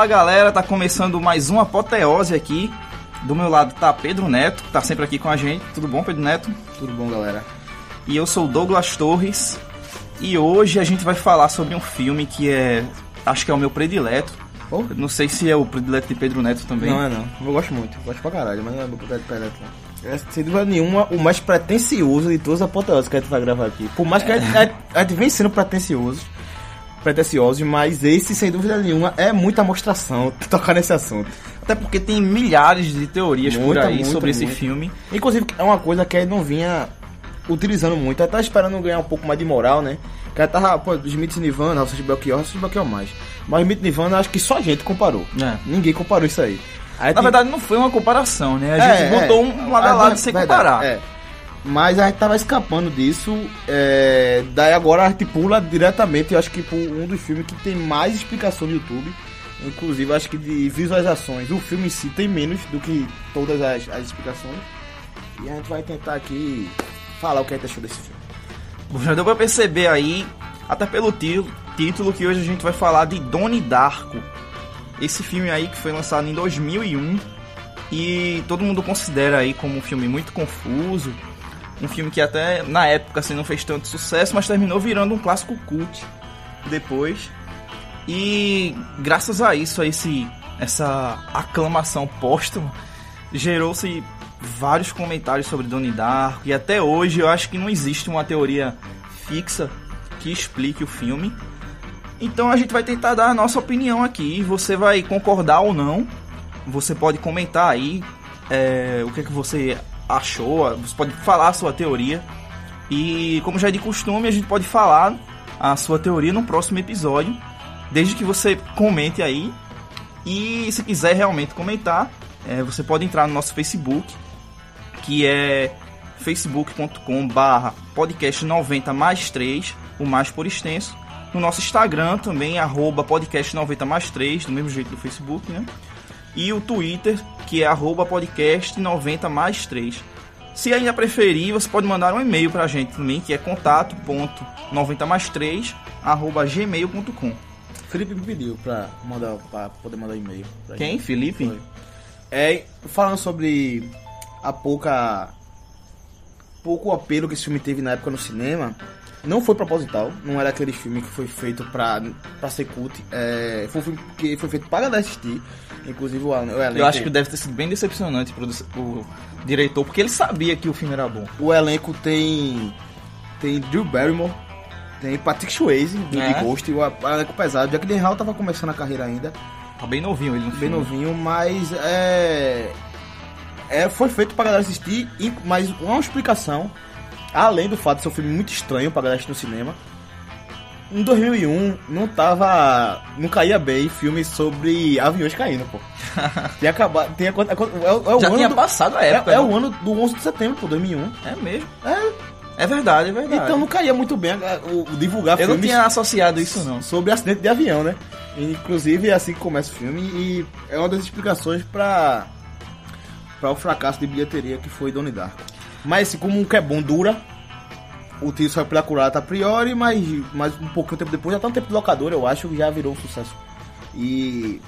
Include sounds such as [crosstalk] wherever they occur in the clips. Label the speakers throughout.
Speaker 1: Fala galera, tá começando mais uma apoteose aqui. Do meu lado tá Pedro Neto, que tá sempre aqui com a gente. Tudo bom, Pedro Neto?
Speaker 2: Tudo bom, galera?
Speaker 1: E eu sou o Douglas Torres. E hoje a gente vai falar sobre um filme que é. Acho que é o meu predileto.
Speaker 2: Oh.
Speaker 1: Não sei se é o predileto de Pedro Neto também.
Speaker 2: Não, é não. Eu gosto muito. Eu gosto pra caralho, mas não é meu predileto não. É, sem dúvida nenhuma, o mais pretencioso de todas as apoteoses que a gente vai gravar aqui. Por mais que a gente, a gente vem sendo pretencioso, pretenciosos, mas esse, sem dúvida nenhuma, é muita mostração [laughs] tocar nesse assunto.
Speaker 1: Até porque tem milhares de teorias
Speaker 2: Muita,
Speaker 1: por aí
Speaker 2: muita,
Speaker 1: sobre
Speaker 2: muita.
Speaker 1: esse filme.
Speaker 2: Inclusive, é uma coisa que ele não vinha utilizando muito. Tava esperando ganhar um pouco mais de moral, né? Que ele tava, pô, Smith Nirvana, Rossi de Belchior, Rossi de Belchior mais. Mas Smith Nirvana, acho que só a gente comparou.
Speaker 1: É.
Speaker 2: Ninguém comparou isso aí. Aí
Speaker 1: Na
Speaker 2: tem-
Speaker 1: verdade, não foi uma comparação, né? A
Speaker 2: É,
Speaker 1: gente
Speaker 2: é.
Speaker 1: botou um lado a lado sem
Speaker 2: verdade,
Speaker 1: comparar.
Speaker 2: é. Mas a gente tava escapando disso. é, Daí agora a gente pula diretamente, eu acho que por um dos filmes que tem mais explicação no YouTube. Inclusive, acho que de visualizações. O filme em si tem menos do que todas as, as explicações. E a gente vai tentar aqui falar o que a gente achou desse filme.
Speaker 1: Bom, Já deu pra perceber aí, até pelo título, que hoje a gente vai falar de Donnie Darko. Esse filme aí que foi lançado em 2001 e todo mundo considera aí como um filme muito confuso. Um filme que até na época assim, não fez tanto sucesso, mas terminou virando um clássico cult depois. E graças a isso, a esse, essa aclamação póstuma, gerou-se vários comentários sobre Donnie Darko. E até hoje eu acho que não existe uma teoria fixa que explique o filme. Então a gente vai tentar dar a nossa opinião aqui. Você vai concordar ou não. Você pode comentar aí é, o que, que você achou. Você pode falar a sua teoria. E como já é de costume, a gente pode falar a sua teoria no próximo episódio. Desde que você comente aí. E se quiser realmente comentar, é, você pode entrar no nosso Facebook, que é facebook.com barra podcast 90 mais 3, o mais por extenso. No nosso Instagram também, arroba podcast 90 mais 3, do mesmo jeito do Facebook, né? E o Twitter, que é arroba podcast 90 mais 3. Se ainda preferir, você pode mandar um e-mail pra gente também, que é contato.90 mais 3, arroba gmail.com.
Speaker 2: Felipe me pediu pra, mandar, pra poder mandar e-mail.
Speaker 1: Quem?
Speaker 2: gente.
Speaker 1: Felipe?
Speaker 2: Foi. É, falando sobre a pouca. pouco apelo que esse filme teve na época no cinema, não foi proposital, não era aquele filme que foi feito pra, pra ser cult, é, foi um filme que foi feito para assistir, inclusive o, elenco.
Speaker 1: Eu acho que deve ter sido bem decepcionante pro, o diretor, porque ele sabia que o filme era bom.
Speaker 2: O elenco tem. tem Drew Barrymore, tem Patrick Swayze, do
Speaker 1: É.
Speaker 2: The Ghost, o, o elenco pesado, Jack Hall tava começando a carreira ainda.
Speaker 1: Tá bem novinho ele no
Speaker 2: bem
Speaker 1: filme.
Speaker 2: novinho, mas é, é foi feito pra galera assistir, mas uma explicação, além do fato de ser um filme muito estranho pra galera assistir no cinema. Em 2001 não tava, não caía bem filme sobre aviões caindo, pô. Tem acabado, tem é, o- é o
Speaker 1: Já
Speaker 2: ano
Speaker 1: tinha
Speaker 2: do,
Speaker 1: passado a
Speaker 2: é,
Speaker 1: época.
Speaker 2: é
Speaker 1: né?
Speaker 2: o ano do 11 de setembro, pô, 2001.
Speaker 1: É mesmo.
Speaker 2: É,
Speaker 1: É verdade, é verdade.
Speaker 2: então não caía muito bem o, o divulgar
Speaker 1: eu não tinha associado isso não.
Speaker 2: sobre acidente de avião, né? Inclusive é assim que começa o filme e é uma das explicações para para o fracasso de bilheteria que foi Donnie Darko. Mas assim, como um que é bom dura, o tiro saiu pela curata a priori, mas, mas um pouquinho tempo depois, já tá um tempo de locador, eu acho, já virou um sucesso. E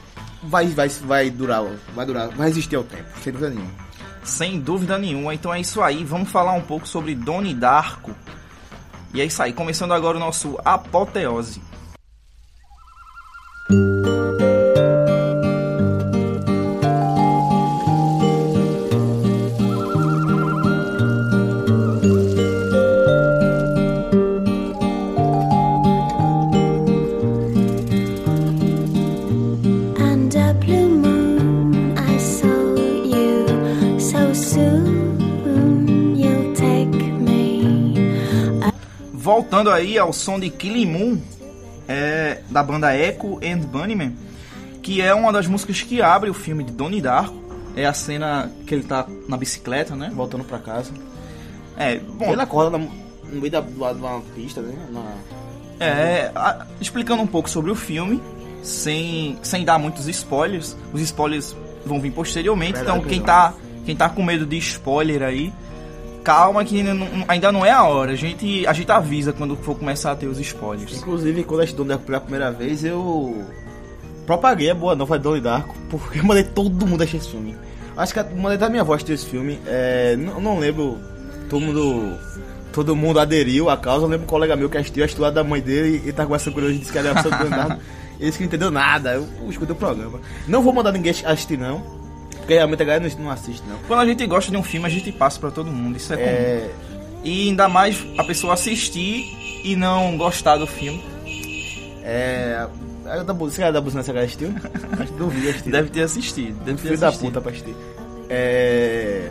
Speaker 2: vai, vai, vai durar, vai durar, vai resistir ao tempo, sem dúvida nenhuma.
Speaker 1: Sem dúvida nenhuma. Então é isso aí. Vamos falar um pouco sobre Donnie Darko. E é isso aí. Começando agora o nosso apoteose. Aí ao som de Killing Moon, é, da banda Echo and Bunnyman, que é uma das músicas que abre o filme de Donnie Darko. É a cena que ele tá na bicicleta, né?
Speaker 2: Voltando pra casa.
Speaker 1: É, bom,
Speaker 2: Ele acorda no meio da, de uma pista, né? Na,
Speaker 1: É, a- explicando um pouco sobre o filme, sem, sem dar muitos spoilers. Os spoilers vão vir posteriormente,
Speaker 2: Verdade,
Speaker 1: então quem tá, quem tá com medo de spoiler aí, calma que ainda não, ainda não é a hora. A gente, a gente avisa quando for começar a ter os spoilers.
Speaker 2: Inclusive, quando eu Donnie Darko pela primeira vez, eu propaguei a boa nova de Donnie Darko, porque eu mandei todo mundo assistir esse filme. Acho que mandei da minha voz desse filme. É, não, não lembro, todo mundo. Todo mundo aderiu à causa. Eu lembro um colega meu que assistiu, assistiu lá da mãe dele e tá com essa curiosidade, disse que era sobre Donnie Darko. Ele disse que não entendeu nada. Eu, eu escutei o programa. Não vou mandar ninguém assistir, não. Porque realmente a galera não, não assiste, não.
Speaker 1: Quando a gente gosta de um filme, a gente passa pra todo mundo. Isso é, comum.
Speaker 2: É,
Speaker 1: E ainda mais a pessoa assistir e não gostar do filme.
Speaker 2: é, é da, você da buzina, você assistiu? [laughs] Acho que duvido assistir.
Speaker 1: Deve ter assistido. Deve ter
Speaker 2: Filho da
Speaker 1: assistido.
Speaker 2: puta pra assistir. É.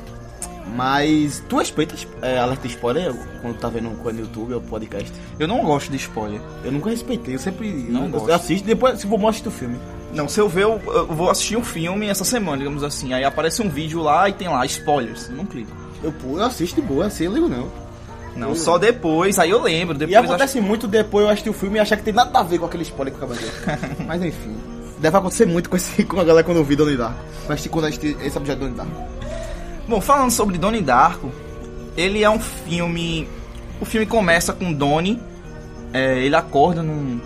Speaker 2: Mas tu respeitas é, alerta de spoiler quando tá vendo coisa no YouTube ou podcast?
Speaker 1: Eu não gosto de spoiler.
Speaker 2: Eu nunca respeitei, eu sempre
Speaker 1: Não
Speaker 2: eu,
Speaker 1: gosto.
Speaker 2: eu assisto depois se for mostro o filme.
Speaker 1: Não, se eu ver, eu, eu vou assistir um filme essa semana, digamos assim. Aí aparece um vídeo lá e tem lá spoilers. Eu não clico.
Speaker 2: Eu, pô, eu assisto de boa, assim eu ligo não.
Speaker 1: Não, só depois, aí eu lembro.
Speaker 2: E
Speaker 1: Depois acho-
Speaker 2: acontece muito depois eu assistir o filme e achar que tem nada a ver com aquele spoiler que eu acabei de ver. [laughs] Mas enfim. Deve acontecer muito com, esse, com a galera quando eu vi Donnie Darko. Assistir quando assistir esse objeto Donnie Darko.
Speaker 1: Bom, falando sobre Donnie Darko, ele é um filme. O filme começa com Donnie. é, ele acorda num,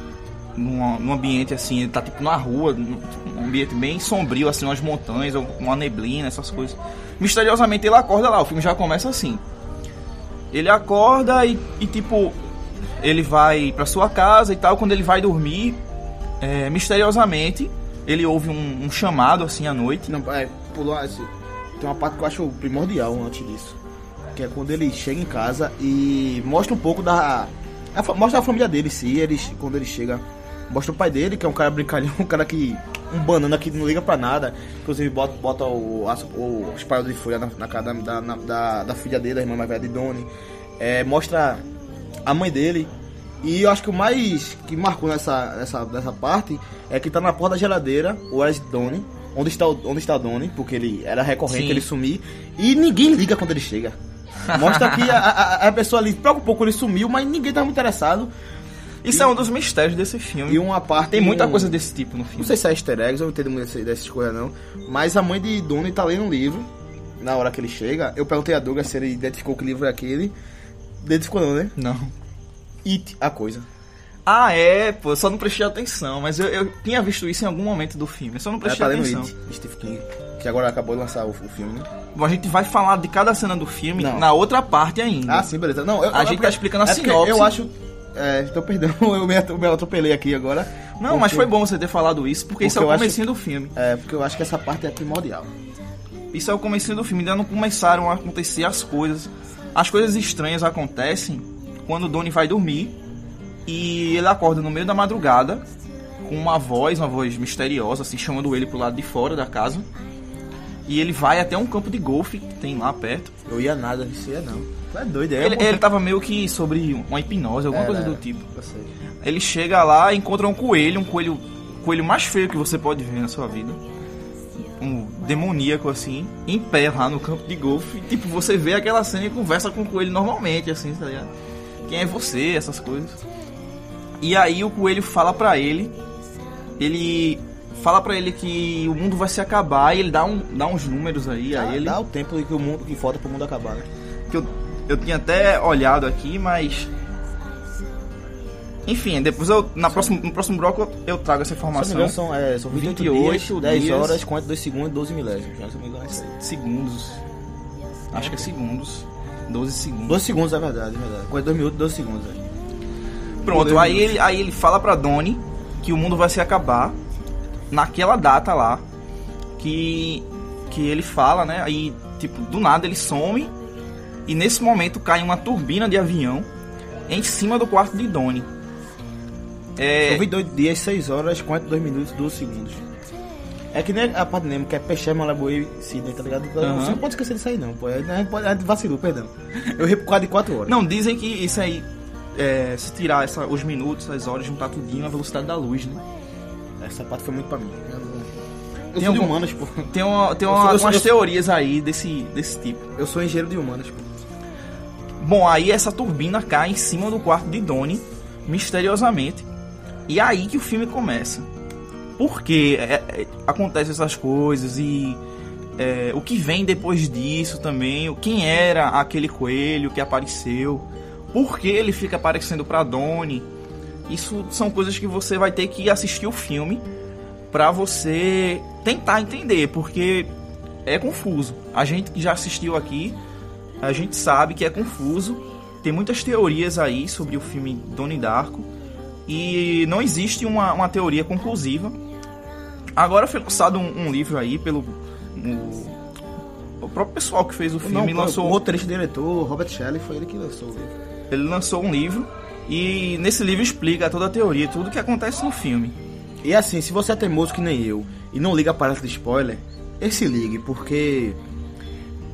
Speaker 1: num, num ambiente assim, ele tá tipo na rua, num, um ambiente bem sombrio, assim, umas montanhas, uma neblina, essas coisas. Misteriosamente ele acorda lá, o filme já começa assim. Ele acorda e, e, tipo, ele vai pra sua casa e tal. Quando ele vai dormir, é, misteriosamente, ele ouve um, um chamado assim à noite.
Speaker 2: Não, é, pulou esse, tem uma parte que eu acho primordial antes disso. Que é quando ele chega em casa e mostra um pouco da. a mostra a família dele, sim. Eles, quando ele chega, mostra o pai dele, que é um cara brincalhão, [laughs] um cara que. Um banana que não liga pra nada. Inclusive bota, bota o, as- o, os espalhos de folha na, na cara da, da, na- da, da filha dele, da irmã mais velha de Donnie. É, mostra a mãe dele. E eu acho que o mais que marcou nessa, nessa, nessa parte é que tá na porta da geladeira o Wes Donnie, onde está onde está Donnie, porque ele era recorrente
Speaker 1: Sim.
Speaker 2: ele sumir, e ninguém liga quando ele chega. [laughs] Mostra que a, a, a pessoa ali, por pouco ele sumiu, mas ninguém muito interessado.
Speaker 1: Isso é um dos mistérios desse filme.
Speaker 2: E uma parte.
Speaker 1: Tem muita
Speaker 2: um-
Speaker 1: coisa desse tipo no filme.
Speaker 2: Não sei se é easter eggs, eu não entendo muito dessas coisas não. Mas a mãe de Donnie tá lendo um livro. Na hora que ele chega, eu perguntei a Douglas se ele identificou que livro é aquele. Identificou não, né?
Speaker 1: Não.
Speaker 2: It, a coisa.
Speaker 1: Ah, é, pô, eu só não prestei atenção, mas eu, eu tinha visto isso em algum momento do filme, eu só não prestei
Speaker 2: tá lendo
Speaker 1: atenção.
Speaker 2: It, Steve King. Que agora acabou de lançar o, o filme, né?
Speaker 1: Bom, a gente vai falar de cada cena do filme
Speaker 2: Não.
Speaker 1: na outra parte ainda.
Speaker 2: Ah, sim, beleza. Não, eu,
Speaker 1: A gente tá explicando a
Speaker 2: é porque
Speaker 1: sinopse.
Speaker 2: Eu acho. É, então, perdão, [laughs] eu me, eu me atropelei aqui agora.
Speaker 1: Não, mas
Speaker 2: Porque-
Speaker 1: foi bom você ter falado isso, porque, isso é o
Speaker 2: Porque eu acho-
Speaker 1: comecinho do filme.
Speaker 2: É, porque eu acho que essa parte é primordial.
Speaker 1: Isso é o comecinho do filme, ainda não começaram a acontecer as coisas. As coisas estranhas acontecem quando o Donnie vai dormir e ele acorda no meio da madrugada com uma voz, uma voz misteriosa, assim, chamando ele pro lado de fora da casa. E ele vai até um campo de golfe que tem lá perto.
Speaker 2: Eu ia nada, isso ia não. Tu é doido, é?
Speaker 1: Ele, ele tava meio que sobre uma hipnose, alguma
Speaker 2: Era,
Speaker 1: coisa do
Speaker 2: era.
Speaker 1: tipo. Ele chega lá e encontra um coelho, um coelho, coelho mais feio que você pode ver na sua vida. Um demoníaco assim, em pé lá no campo de golfe. E, tipo, você vê aquela cena e conversa com o coelho normalmente, assim, tá ligado? Quem é você, essas coisas. E aí o coelho fala pra ele, ele fala pra ele que o mundo vai se acabar e ele dá, um, dá uns números aí a
Speaker 2: Dá,
Speaker 1: ele.
Speaker 2: dá o tempo que o mundo que falta pro mundo acabar, né?
Speaker 1: que eu, eu tinha até olhado aqui, mas. Enfim, depois eu. Na próximo, no próximo bloco eu, trago essa
Speaker 2: não
Speaker 1: informação.
Speaker 2: engano, são, é, são 28,
Speaker 1: 28
Speaker 2: dias, 10
Speaker 1: dias.
Speaker 2: horas, 42 segundos, 12 milésimos. Já se não me engano, é.
Speaker 1: Segundos. Acho que é segundos. 12 segundos.
Speaker 2: 12 segundos, é verdade, é verdade. 42 minutos, 12 segundos.
Speaker 1: Pronto, aí ele, aí ele fala pra Donnie que o mundo vai se acabar naquela data lá. Que. Que ele fala, né? Aí, tipo, do nada ele some. E nesse momento cai uma turbina de avião em cima do quarto de Donnie. É,
Speaker 2: São 22 dias, 6 horas, 42 minutos, 12 segundos. É que nem a parte Nemo, que é Peixé, Malaboe e Sidney, tá ligado?
Speaker 1: Aham.
Speaker 2: Você não pode esquecer disso aí, não, pô. É, é, pode- é, vacilou, perdão. Eu ri por de 4 horas.
Speaker 1: Não, dizem que isso aí, é, se tirar essa, os minutos, as horas, juntar tudinho, a velocidade da luz, né?
Speaker 2: Essa parte foi muito pra mim. Eu,
Speaker 1: Tem
Speaker 2: sou de
Speaker 1: algum-
Speaker 2: humanas, pô.
Speaker 1: Tem, uma, tem uma-
Speaker 2: sou- eu sou- eu sou-
Speaker 1: teorias aí desse, desse tipo.
Speaker 2: Eu sou engenheiro de humanas, pô.
Speaker 1: Bom, aí essa turbina cai em cima do quarto de Donnie, misteriosamente. E é aí que o filme começa. Por que é, é, acontecem essas coisas e é, o que vem depois disso também? Quem era aquele coelho que apareceu? Por que ele fica aparecendo pra Donnie? Isso são coisas que você vai ter que assistir o filme pra você tentar entender, porque é confuso. A gente que já assistiu aqui, a gente sabe que é confuso. Tem muitas teorias aí sobre o filme Donnie Darko e não existe uma, uma teoria conclusiva. Agora foi lançado um, um livro aí pelo o, o próprio pessoal que fez o filme
Speaker 2: Não,
Speaker 1: lançou
Speaker 2: o roteirista e diretor, Robert Shelley, foi ele que lançou o livro.
Speaker 1: ele lançou um livro e nesse livro explica toda a teoria, tudo que acontece no filme.
Speaker 2: E assim, se você é teimoso que nem eu e não liga para de spoiler, esse ligue, porque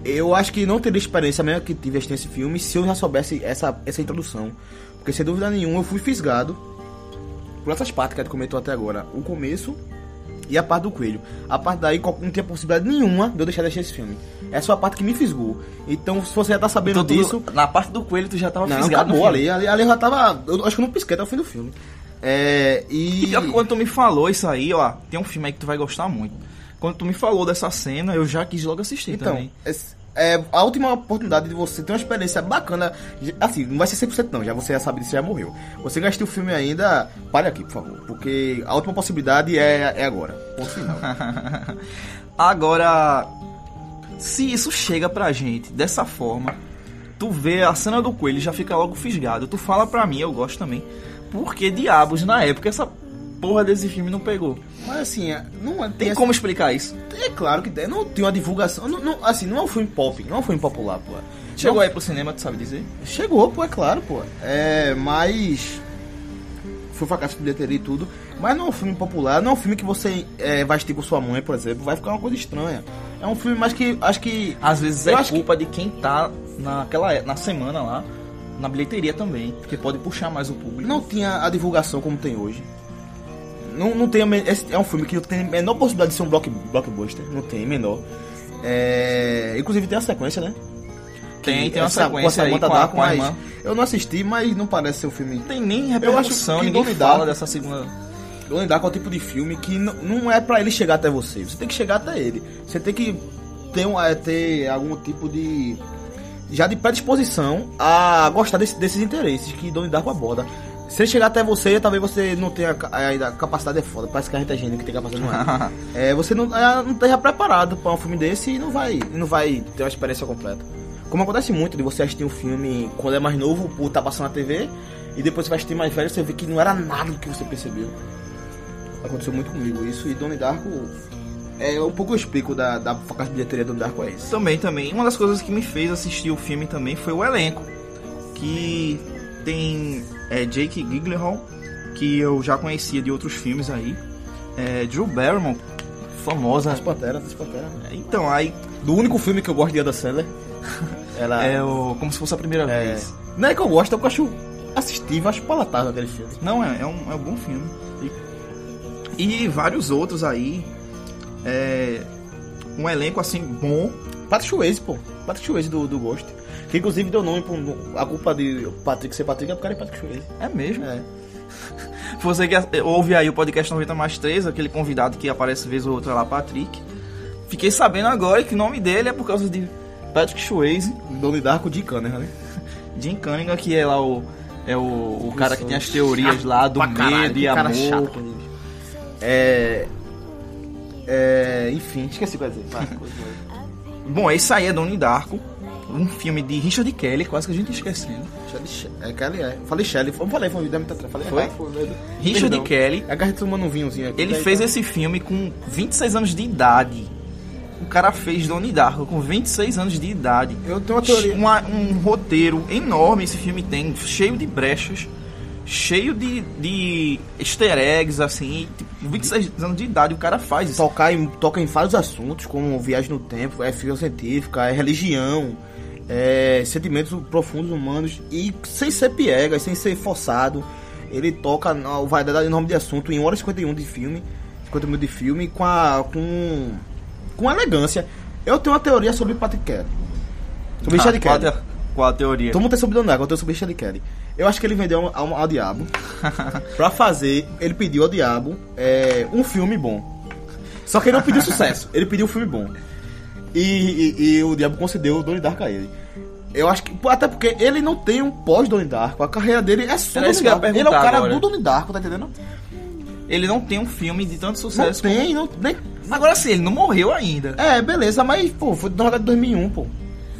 Speaker 2: eu acho que não teria experiência mesmo que tive assistindo esse filme se eu já soubesse essa, essa introdução. Porque sem dúvida nenhuma eu fui fisgado por essas partes que a gente comentou até agora. O começo e a parte do coelho. A parte daí não tinha possibilidade nenhuma de eu deixar de assistir esse filme. Essa é a parte que me fisgou. Então, se você já tá sabendo
Speaker 1: Então, tu-
Speaker 2: disso.
Speaker 1: na parte do coelho tu já tava
Speaker 2: Não,
Speaker 1: fisgado
Speaker 2: acabou ali, ali. Ali eu já tava. Eu acho que eu não pisquei até o fim do filme. É. E.
Speaker 1: E quando tu me falou isso aí, ó, tem um filme aí que tu vai gostar muito. Quando tu me falou dessa cena, eu já quis logo assistir
Speaker 2: Então,
Speaker 1: também.
Speaker 2: esse- é a última oportunidade de você ter uma experiência bacana. Assim, não vai ser 100% não, já você já sabe disso, já morreu. Você assistiu o filme ainda, pare aqui, por favor. Porque a última possibilidade é, é agora. Ponto final. [laughs]
Speaker 1: Agora, se isso chega pra gente dessa forma, tu vê a cena do coelho já fica logo fisgado. Tu fala pra mim, eu gosto também. Por que diabos na época essa porra desse filme não pegou?
Speaker 2: Mas assim, é- não é-
Speaker 1: Tem
Speaker 2: tem
Speaker 1: como explicar isso?
Speaker 2: É claro que tem. Não tem uma divulgação. Não, não- assim, não é um filme pop, não é um filme popular, pô.
Speaker 1: Chegou
Speaker 2: Não-
Speaker 1: aí pro cinema, tu sabe dizer?
Speaker 2: Chegou, pô, é claro, pô. É, mas. Foi fracasso de bilheteria e tudo. Mas não é um filme popular, não é um filme que você é, vai assistir com sua mãe, por exemplo. Vai ficar uma coisa estranha. É um filme mais que. Acho que.
Speaker 1: Às vezes é
Speaker 2: acho que-
Speaker 1: culpa de quem tá naquela na semana lá, na bilheteria também, porque pode puxar mais o público.
Speaker 2: Não tinha a divulgação como tem hoje. Não, não tem é um filme que não tem a menor possibilidade de ser um block, blockbuster. Não tem, menor. É, inclusive tem a sequência, né?
Speaker 1: tem, tem uma
Speaker 2: essa-
Speaker 1: sequência aí com a, com a irmã.
Speaker 2: Eu não assisti, mas não parece ser um filme.
Speaker 1: Não tem nem
Speaker 2: Eu acho
Speaker 1: repercussão, ninguém fala dessa segunda...
Speaker 2: Donnie Darko é o tipo de filme que não, não é pra ele chegar até você. Você tem que chegar até ele. Você tem que ter, um, é, ter algum tipo de. Já de predisposição a gostar desse- desses interesses que Donnie Darko aborda. Se chegar até você, talvez você não tenha ca- ainda a capacidade é foda. Parece que a gente é gênio que tem capacidade não é. [laughs] É, você não, é, não esteja preparado para um filme desse e não vai, não vai ter uma experiência completa. Como acontece muito de você assistir um filme quando é mais novo, por estar passando na TV, e depois você vai assistir mais velho você vê que não era nada do que você percebeu. Aconteceu muito comigo isso, e Donnie Darko. É, um pouco eu explico da, da facada de bilheteria do Donnie Darko é esse.
Speaker 1: Também, também. Uma das coisas que me fez assistir o filme também foi o elenco. Que tem é, Jake Gyllenhaal, que eu já conhecia de outros filmes aí. É, Drew Barrymore, famosa.
Speaker 2: As Panteras, as Panteras.
Speaker 1: Então, aí
Speaker 2: Do único filme que eu gosto de Adam Sandler. [laughs] Ela
Speaker 1: é o, como se fosse a primeira
Speaker 2: é,
Speaker 1: vez.
Speaker 2: Não é que eu gosto, é que eu acho assistível, acho palatável aquele filme.
Speaker 1: Não, é, é, um, é um bom filme. E, e vários outros aí. É, um elenco assim bom.
Speaker 2: Patrick Swayze, pô. Patrick Swayze do, do Ghost. Que inclusive deu nome pro. A culpa de Patrick ser Patrick é por causa de Patrick Swayze.
Speaker 1: É mesmo.
Speaker 2: É. [laughs]
Speaker 1: Você que ouve aí o podcast 90 mais 3, aquele convidado que aparece vez ou outra lá, Patrick. Fiquei sabendo agora que o nome dele é por causa de Patrick Swayze,
Speaker 2: Donnie Darko de Cunningham, né? [laughs]
Speaker 1: Jim Cunningham, que é lá o é o, o cara que tem as teorias lá do
Speaker 2: pra caralho,
Speaker 1: medo e amor.
Speaker 2: chato. É. É. Enfim, esqueci o que eu ia dizer. [laughs]
Speaker 1: Bom, esse aí é Donnie Darko, um filme de Richard Kelly, quase que a gente esquecendo.
Speaker 2: Shelley She- É Kelly, é. Falei Shelley, eu falei, foi, deve estar falei
Speaker 1: Foi? Richard
Speaker 2: Perdão.
Speaker 1: Kelly,
Speaker 2: É que a gente tomando um vinhozinho aqui.
Speaker 1: ele
Speaker 2: daí
Speaker 1: fez
Speaker 2: tá-
Speaker 1: esse filme com 26 anos de idade. O cara fez Donnie Darko com 26 anos de idade.
Speaker 2: Eu tenho uma teoria.
Speaker 1: Uma- um roteiro enorme esse filme tem, cheio de brechas, cheio de, de easter eggs, assim. Tipo, 26 anos de idade o cara faz isso.
Speaker 2: tocar em, toca em vários assuntos, como viagem no tempo, é ficção científica, é religião, é sentimentos profundos humanos, e sem ser piegas, sem ser forçado. Ele toca na variedade enorme de assunto em horas 51 de filme, 50 minutos de filme, com, a, com, com elegância. Eu tenho uma teoria sobre Patrick Kelly. Sobre Richard
Speaker 1: qual, a
Speaker 2: Kelly.
Speaker 1: qual a teoria?
Speaker 2: Todo mundo tem sobre Donago, eu tenho sobre Richard Kelly. Eu acho que ele vendeu ao, ao diabo [laughs] pra fazer. Ele pediu ao diabo é, um filme bom. Só que ele não pediu sucesso, ele pediu um filme bom. E, e- e o diabo concedeu o Donnie Darko a ele. Eu acho que. Até porque ele não tem um pós-Donnie Darko. A carreira dele é só Donnie Darko. Ele é o cara
Speaker 1: agora.
Speaker 2: do Donnie Darko, tá entendendo?
Speaker 1: ele não tem um filme de tanto
Speaker 2: Não
Speaker 1: sucesso.
Speaker 2: tem, não, nem,
Speaker 1: como- Agora sim, ele não morreu ainda.
Speaker 2: É, beleza, mas, pô, foi na verdade 2001, pô.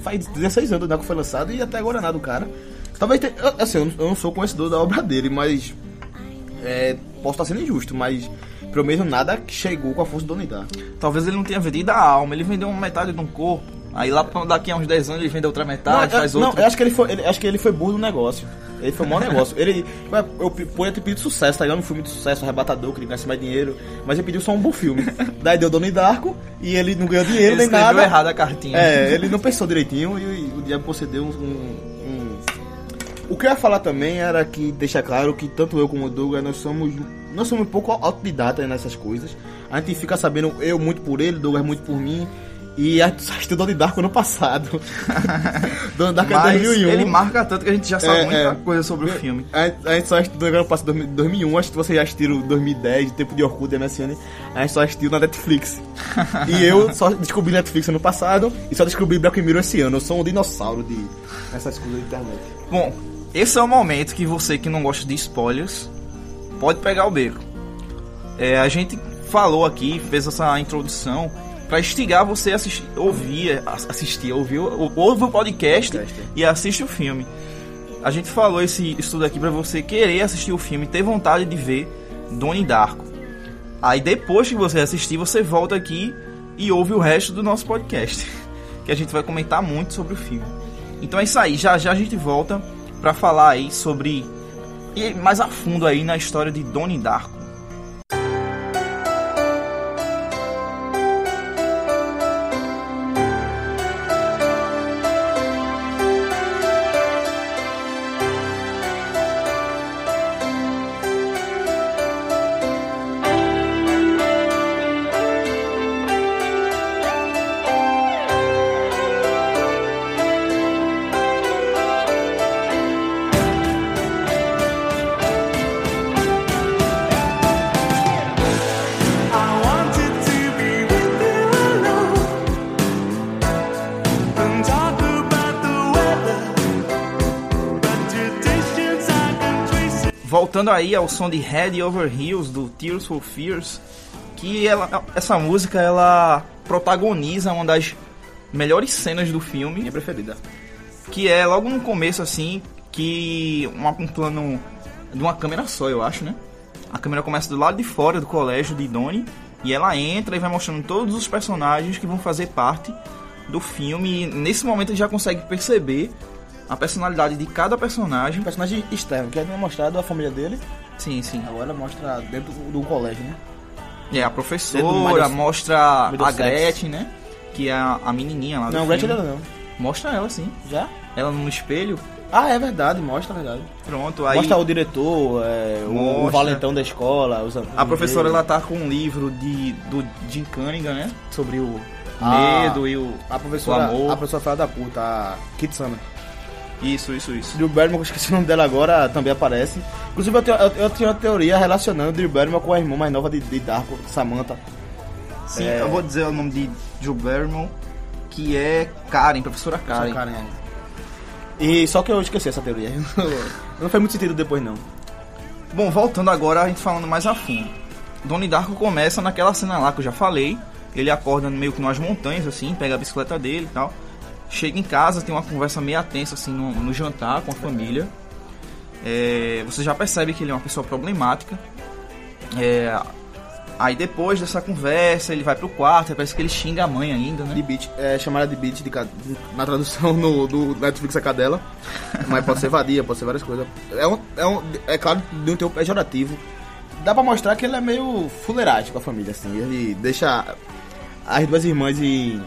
Speaker 2: Faz 16 anos né, que foi lançado e até agora nada do cara. Talvez tenha, assim, eu não, eu não sou conhecedor da obra dele, mas. É, posso estar sendo injusto, mas. Pelo menos nada chegou com a força do Donnie Darko.
Speaker 1: Talvez ele não tenha vendido a alma, ele vendeu uma metade de um corpo. Aí lá daqui a uns 10 anos ele vende outra metade,
Speaker 2: não,
Speaker 1: faz
Speaker 2: eu, não,
Speaker 1: outra.
Speaker 2: eu acho que ele foi, ele- acho que ele foi burro no negócio. Ele foi um mau negócio. Ele, eu podia ter pedido sucesso, tá ligado? Um filme de sucesso, arrebatador, que ele ganhasse mais dinheiro. Mas ele pediu só um bom filme. Daí deu Donnie Darko e ele não ganhou dinheiro
Speaker 1: Ele
Speaker 2: nem nada.
Speaker 1: errado a cartinha.
Speaker 2: É, ele não pensou direitinho e, e o diabo concedeu um, um- O que eu ia falar também era que deixa claro que tanto eu como o Douglas nós somos nós somos um pouco autodidatas nessas coisas. A gente fica sabendo eu muito por ele, Douglas muito por mim. E a gente só estudou de Darko ano passado. Donnie Darko é
Speaker 1: Mas
Speaker 2: 2001.
Speaker 1: ele marca tanto que a gente já sabe
Speaker 2: É,
Speaker 1: muita
Speaker 2: é.
Speaker 1: coisa sobre o filme.
Speaker 2: A gente, a gente só estudou ano passado 2000 2001, acho que vocês já assistiram 2010, tempo de Orkut MSN. A gente só assistiu na Netflix. e eu só descobri Netflix ano passado e só descobri Black Mirror esse ano. Eu sou um dinossauro de essas coisas da internet.
Speaker 1: Bom, esse é o momento que você que não gosta de spoilers pode pegar o beco. É, a gente falou aqui, fez essa introdução pra instigar você a assistir, ouvir, assistir, ouvir, ou- ouve o podcast
Speaker 2: Podcast,
Speaker 1: e assiste o filme. A gente falou esse estudo aqui pra você querer assistir o filme, ter vontade de ver Donnie Darko. Aí depois que você assistir, você volta aqui e ouve o resto do nosso podcast, [laughs] que a gente vai comentar muito sobre o filme. Então é isso aí, já já a gente volta pra falar aí sobre e mais a fundo aí na história de Donnie Darko. Aí ao som de Head Over Heels do Tears for Fears, que ela, essa música ela protagoniza uma das melhores cenas do filme,
Speaker 2: Minha preferida.
Speaker 1: que é logo no começo assim, que uma- um plano de uma câmera só, eu acho, né? A câmera começa do lado de fora do colégio de Donnie e ela entra e vai mostrando todos os personagens que vão fazer parte do filme. E nesse momento a gente já consegue perceber a personalidade de cada personagem.
Speaker 2: Um personagem externo, que tinha mostrado a família dele,
Speaker 1: Sim, sim.
Speaker 2: agora mostra dentro do, colégio, né?
Speaker 1: É, a professora, mostra
Speaker 2: Middle
Speaker 1: a. Gretchen, né? Que é a, a menininha lá
Speaker 2: Não, Gretchen ainda não.
Speaker 1: Mostra ela, sim.
Speaker 2: Já?
Speaker 1: Ela no espelho.
Speaker 2: Ah, é verdade, mostra, é verdade.
Speaker 1: Pronto, aí...
Speaker 2: Mostra o diretor, é, o, o
Speaker 1: Mostra.
Speaker 2: valentão da escola, os
Speaker 1: A professora
Speaker 2: dele.
Speaker 1: ela tá com um livro de do Jim Cunningham, né? Sobre o
Speaker 2: Ah.
Speaker 1: medo e o
Speaker 2: A professora,
Speaker 1: o amor.
Speaker 2: a professora fala da puta, a Kitsana.
Speaker 1: Isso, isso, isso.
Speaker 2: Drew Barrymore, que [laughs] eu esqueci o nome dela agora, também aparece. Inclusive, eu, tenho, eu, eu tinha uma teoria relacionando Drew Barrymore com a irmã mais nova de, de Darko, Samantha.
Speaker 1: Sim,
Speaker 2: É.
Speaker 1: eu vou dizer o nome de Joe Barrymore, que é Karen, professora Karen.
Speaker 2: Karen, é. E só que eu esqueci essa teoria. [laughs] não faz muito sentido depois, não.
Speaker 1: Bom, voltando agora, a gente falando mais a fundo. Donnie Darko começa naquela cena lá que eu já falei. Ele acorda meio que nas montanhas, assim, pega a bicicleta dele e tal. Chega em casa, tem uma conversa meio tensa, assim, no, no jantar com a família. É, você já percebe que ele é uma pessoa problemática. É, aí depois dessa conversa, ele vai pro quarto, parece que ele xinga a mãe ainda,
Speaker 2: De
Speaker 1: né?
Speaker 2: beat, é chamada de beat de, ca- na tradução no, do Netflix é cadela. Mas pode ser vadia, pode ser várias coisas. É, um, é, um, é claro, de um teu pejorativo. Dá pra mostrar que ele é meio fuleiragem com a família, assim. Ele deixa as duas irmãs em-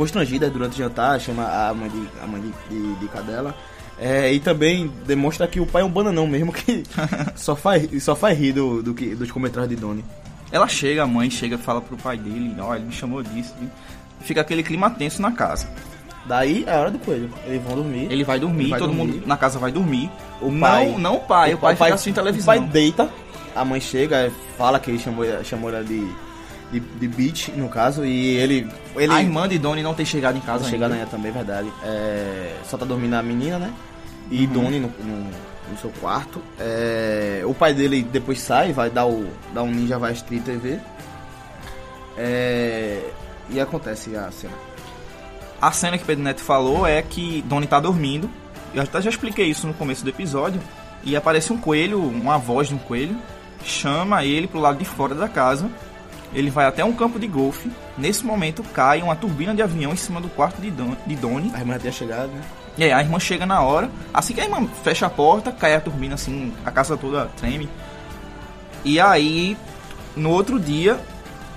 Speaker 2: constrangidas durante o jantar, chama a mãe de, a mãe de, de, de cadela. É, e também demonstra que o pai é um bananão mesmo, que [laughs] só faz, só faz rir do, do que, dos comentários de Donnie.
Speaker 1: Ela chega, a mãe chega, fala pro pai dele, ó, ele me chamou disso. Fica aquele clima tenso na casa.
Speaker 2: Daí é a hora do coelho. Eles vão dormir.
Speaker 1: Ele vai dormir,
Speaker 2: Ele vai
Speaker 1: todo
Speaker 2: dormir.
Speaker 1: mundo na casa vai dormir.
Speaker 2: O
Speaker 1: não,
Speaker 2: pai-
Speaker 1: não o pai, o pai, fica assistindo televisão.
Speaker 2: O pai deita, a mãe chega, fala que ele chamou, chamou ela de, de, de bitch, no caso, e ele. ele
Speaker 1: A irmã de Donnie não tem chegado em casa
Speaker 2: chegar
Speaker 1: ainda.
Speaker 2: amanhã também, é verdade. É, só tá dormindo a menina, né? e Donnie no, no- no seu quarto. É, o pai dele depois sai, vai dar, o, dar um Ninja Vice Street TV. É, e acontece a cena.
Speaker 1: A cena que Pedro Neto falou é que Donnie tá dormindo. Eu até já expliquei isso no começo do episódio. E aparece um coelho, uma voz de um coelho, chama ele pro lado de fora da casa. Ele vai até um campo de golfe. Nesse momento cai uma turbina de avião em cima do quarto de, Don, de Donnie.
Speaker 2: A irmã já tinha chegado, né?
Speaker 1: E aí a irmã chega na hora. Assim que a irmã fecha a porta, cai a turbina assim, a casa toda treme. E aí, no outro dia,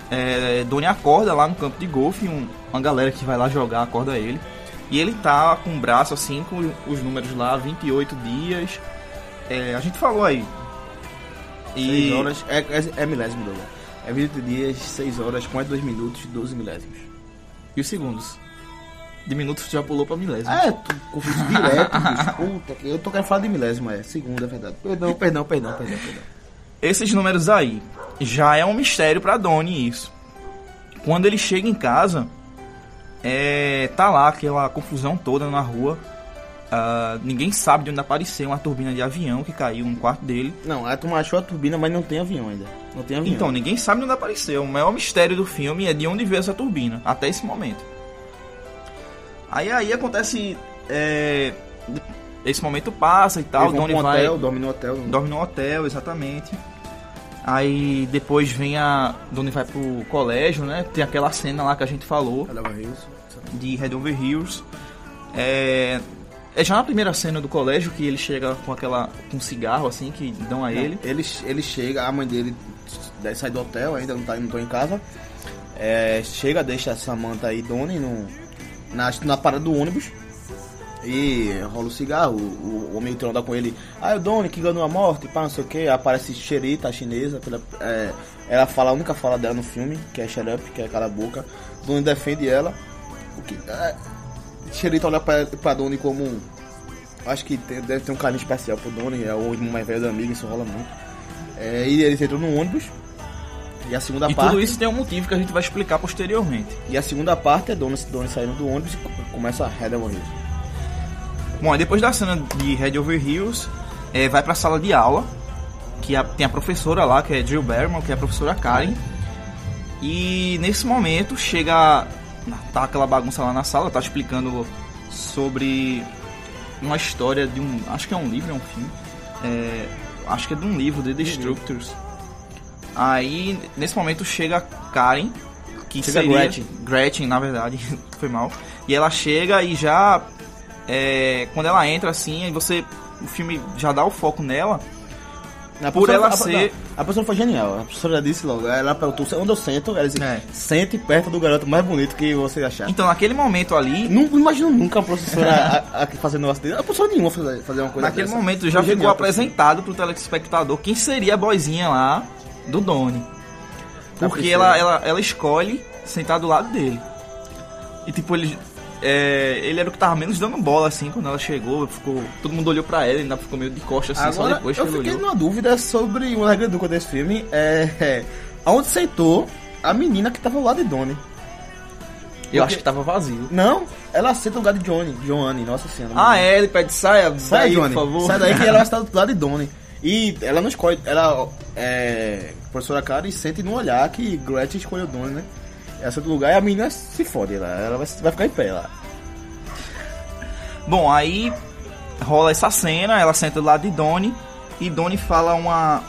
Speaker 1: é, Donnie acorda lá no campo de golfe. Um, uma galera que vai lá jogar acorda ele. E ele tá com o braço assim, com os números lá, 28 dias. É, a gente falou aí.
Speaker 2: 6 horas, é, é, é milésimo, Douglas. É 20 dias, 6 horas, 42 minutos, 12 milésimos.
Speaker 1: E os segundos? De minutos já pulou pra milésimo.
Speaker 2: É, tu confuso direto. [laughs] Puta, eu tô querendo falar de milésimo, é. Segundo, é verdade. Perdão, perdão, perdão, perdão, perdão.
Speaker 1: Esses números aí já é um mistério pra Donnie isso. Quando ele chega em casa, é, tá lá aquela confusão toda na rua. Ah, ninguém sabe de onde apareceu uma turbina de avião que caiu no quarto dele.
Speaker 2: Não, a turma achou a turbina, mas não tem avião ainda. Não tem avião.
Speaker 1: Então, ninguém sabe de onde apareceu. O maior mistério do filme é de onde veio essa turbina, até esse momento. Aí aí acontece. é, esse momento passa e tal,
Speaker 2: Eles vão
Speaker 1: Donnie
Speaker 2: um
Speaker 1: vai.
Speaker 2: hotel, dorme no hotel.
Speaker 1: Dorme no hotel, exatamente. Aí depois vem a. Donnie vai pro colégio, né? Tem aquela cena lá que a gente falou,
Speaker 2: isso.
Speaker 1: de Head Over Heels. É. É já na primeira cena do colégio que ele chega com aquela. com um cigarro assim que dão a ele.
Speaker 2: Ele, ele chega, a mãe dele sai do hotel, ainda não tá não tô em casa. É, chega, deixa a Samantha e Donnie no, na, na parada do ônibus. E rola o cigarro, o, o homem anda com ele. Ah, é o Donnie que ganhou a morte, pá, não sei o que. Aparece Xerita, chinesa. Pela, é, ela fala a única fala dela no filme, que é Shut Up, que é cala a boca. Donnie defende ela. O que, é, Xerita olha pra, pra Donnie como um. Acho que tem- deve ter um carinho especial pro Donnie, é o irmão mais velho da amiga, isso rola muito. É, e eles entram no ônibus. E a segunda
Speaker 1: E
Speaker 2: parte.
Speaker 1: tudo isso tem um motivo que a gente vai explicar posteriormente.
Speaker 2: E a segunda parte é Donnie, Donnie saindo do ônibus e co- começa a Head Over Heels.
Speaker 1: Bom, depois da cena de Head Over Heels, é, vai pra sala de aula, que a- tem a professora lá, que é Jill Barrymore, que é a professora Karen. E nesse momento chega. Tá aquela bagunça lá na sala, tá explicando sobre uma história de um. Acho que é um livro, é um filme. É, acho que é de um livro, The Destructors. Aí, nesse momento, chega Karen, que
Speaker 2: Chega
Speaker 1: seria...
Speaker 2: Gretchen.
Speaker 1: Gretchen, na verdade, [laughs] foi mal. E ela chega e já... é, quando ela entra assim, aí você... O filme já dá o foco nela.
Speaker 2: A
Speaker 1: Por
Speaker 2: professora-
Speaker 1: ela
Speaker 2: a-
Speaker 1: ser-
Speaker 2: não, A pessoa foi genial. A professora disse logo. Ela perguntou onde eu sento. Ela disse:
Speaker 1: É.
Speaker 2: sente perto do garoto mais bonito que você achar.
Speaker 1: Então, naquele momento ali,
Speaker 2: Não imagino nunca a professora [laughs] a- a- fazendo um. A professora nenhuma fazer, fazer uma coisa
Speaker 1: naquele
Speaker 2: dessa.
Speaker 1: momento já
Speaker 2: Foi
Speaker 1: ficou apresentado pro telespectador quem seria a boizinha lá do Donnie.
Speaker 2: Da
Speaker 1: Porque ela, ela, ela escolhe sentar do lado dele. E tipo, ele. É, ele era o que tava menos dando bola, assim, quando ela chegou, ficou. Todo mundo olhou pra ela, ainda ficou meio de costas assim, só
Speaker 2: Agora,
Speaker 1: depois que
Speaker 2: eu fiquei
Speaker 1: olhou.
Speaker 2: numa dúvida sobre uma regra dupla desse filme. É, é, aonde sentou a menina que tava ao lado de Donnie?
Speaker 1: Eu acho que tava vazio.
Speaker 2: Não, ela senta no lugar de Johnny. Johnny, nossa senhora.
Speaker 1: Ah, é, ele pede saia,
Speaker 2: Sai,
Speaker 1: daí,
Speaker 2: Johnny.
Speaker 1: por favor.
Speaker 2: Sai daí que ela [laughs] estar do lado de Donnie. E ela não escolhe. Ela é. Professora Karen sente no olhar que Gretchen escolheu Donnie, né? Senta no lugar e a menina se fode lá. Ela vai, vai ficar em pé lá.
Speaker 1: Bom, aí rola essa cena, ela senta do lado de Donnie e Donnie fala uma,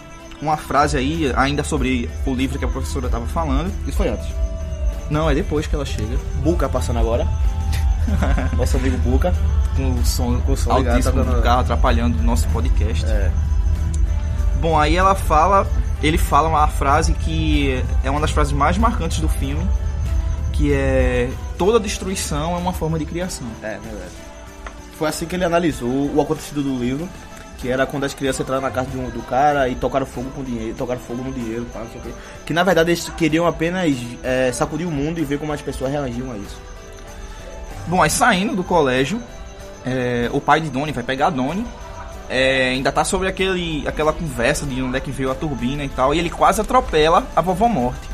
Speaker 1: uma frase aí, ainda sobre o livro que a professora tava falando.
Speaker 2: Isso foi antes.
Speaker 1: Não, é depois que ela chega.
Speaker 2: Buca passando agora. [laughs] Nosso amigo Buca.
Speaker 1: Com o som,
Speaker 2: Com o som ligado,
Speaker 1: altíssimo
Speaker 2: tá dando-
Speaker 1: do carro atrapalhando o nosso podcast.
Speaker 2: É.
Speaker 1: Bom, aí ela fala, ele fala uma frase que é uma das frases mais marcantes do filme, que é toda destruição é uma forma de criação.
Speaker 2: É, verdade. Foi assim que ele analisou o acontecido do livro, que era quando as crianças entraram na casa do, do cara e tocaram fogo com dinheiro, tocaram fogo no dinheiro, pá, não sei o quê. Que na verdade eles queriam apenas é, sacudir o mundo e ver como as pessoas reagiam a isso.
Speaker 1: Bom, aí saindo do colégio, é, o pai de Donnie vai pegar a Donnie, é, ainda tá sobre aquele, aquela conversa de onde é que veio a turbina e tal, e ele quase atropela a vovó Morte,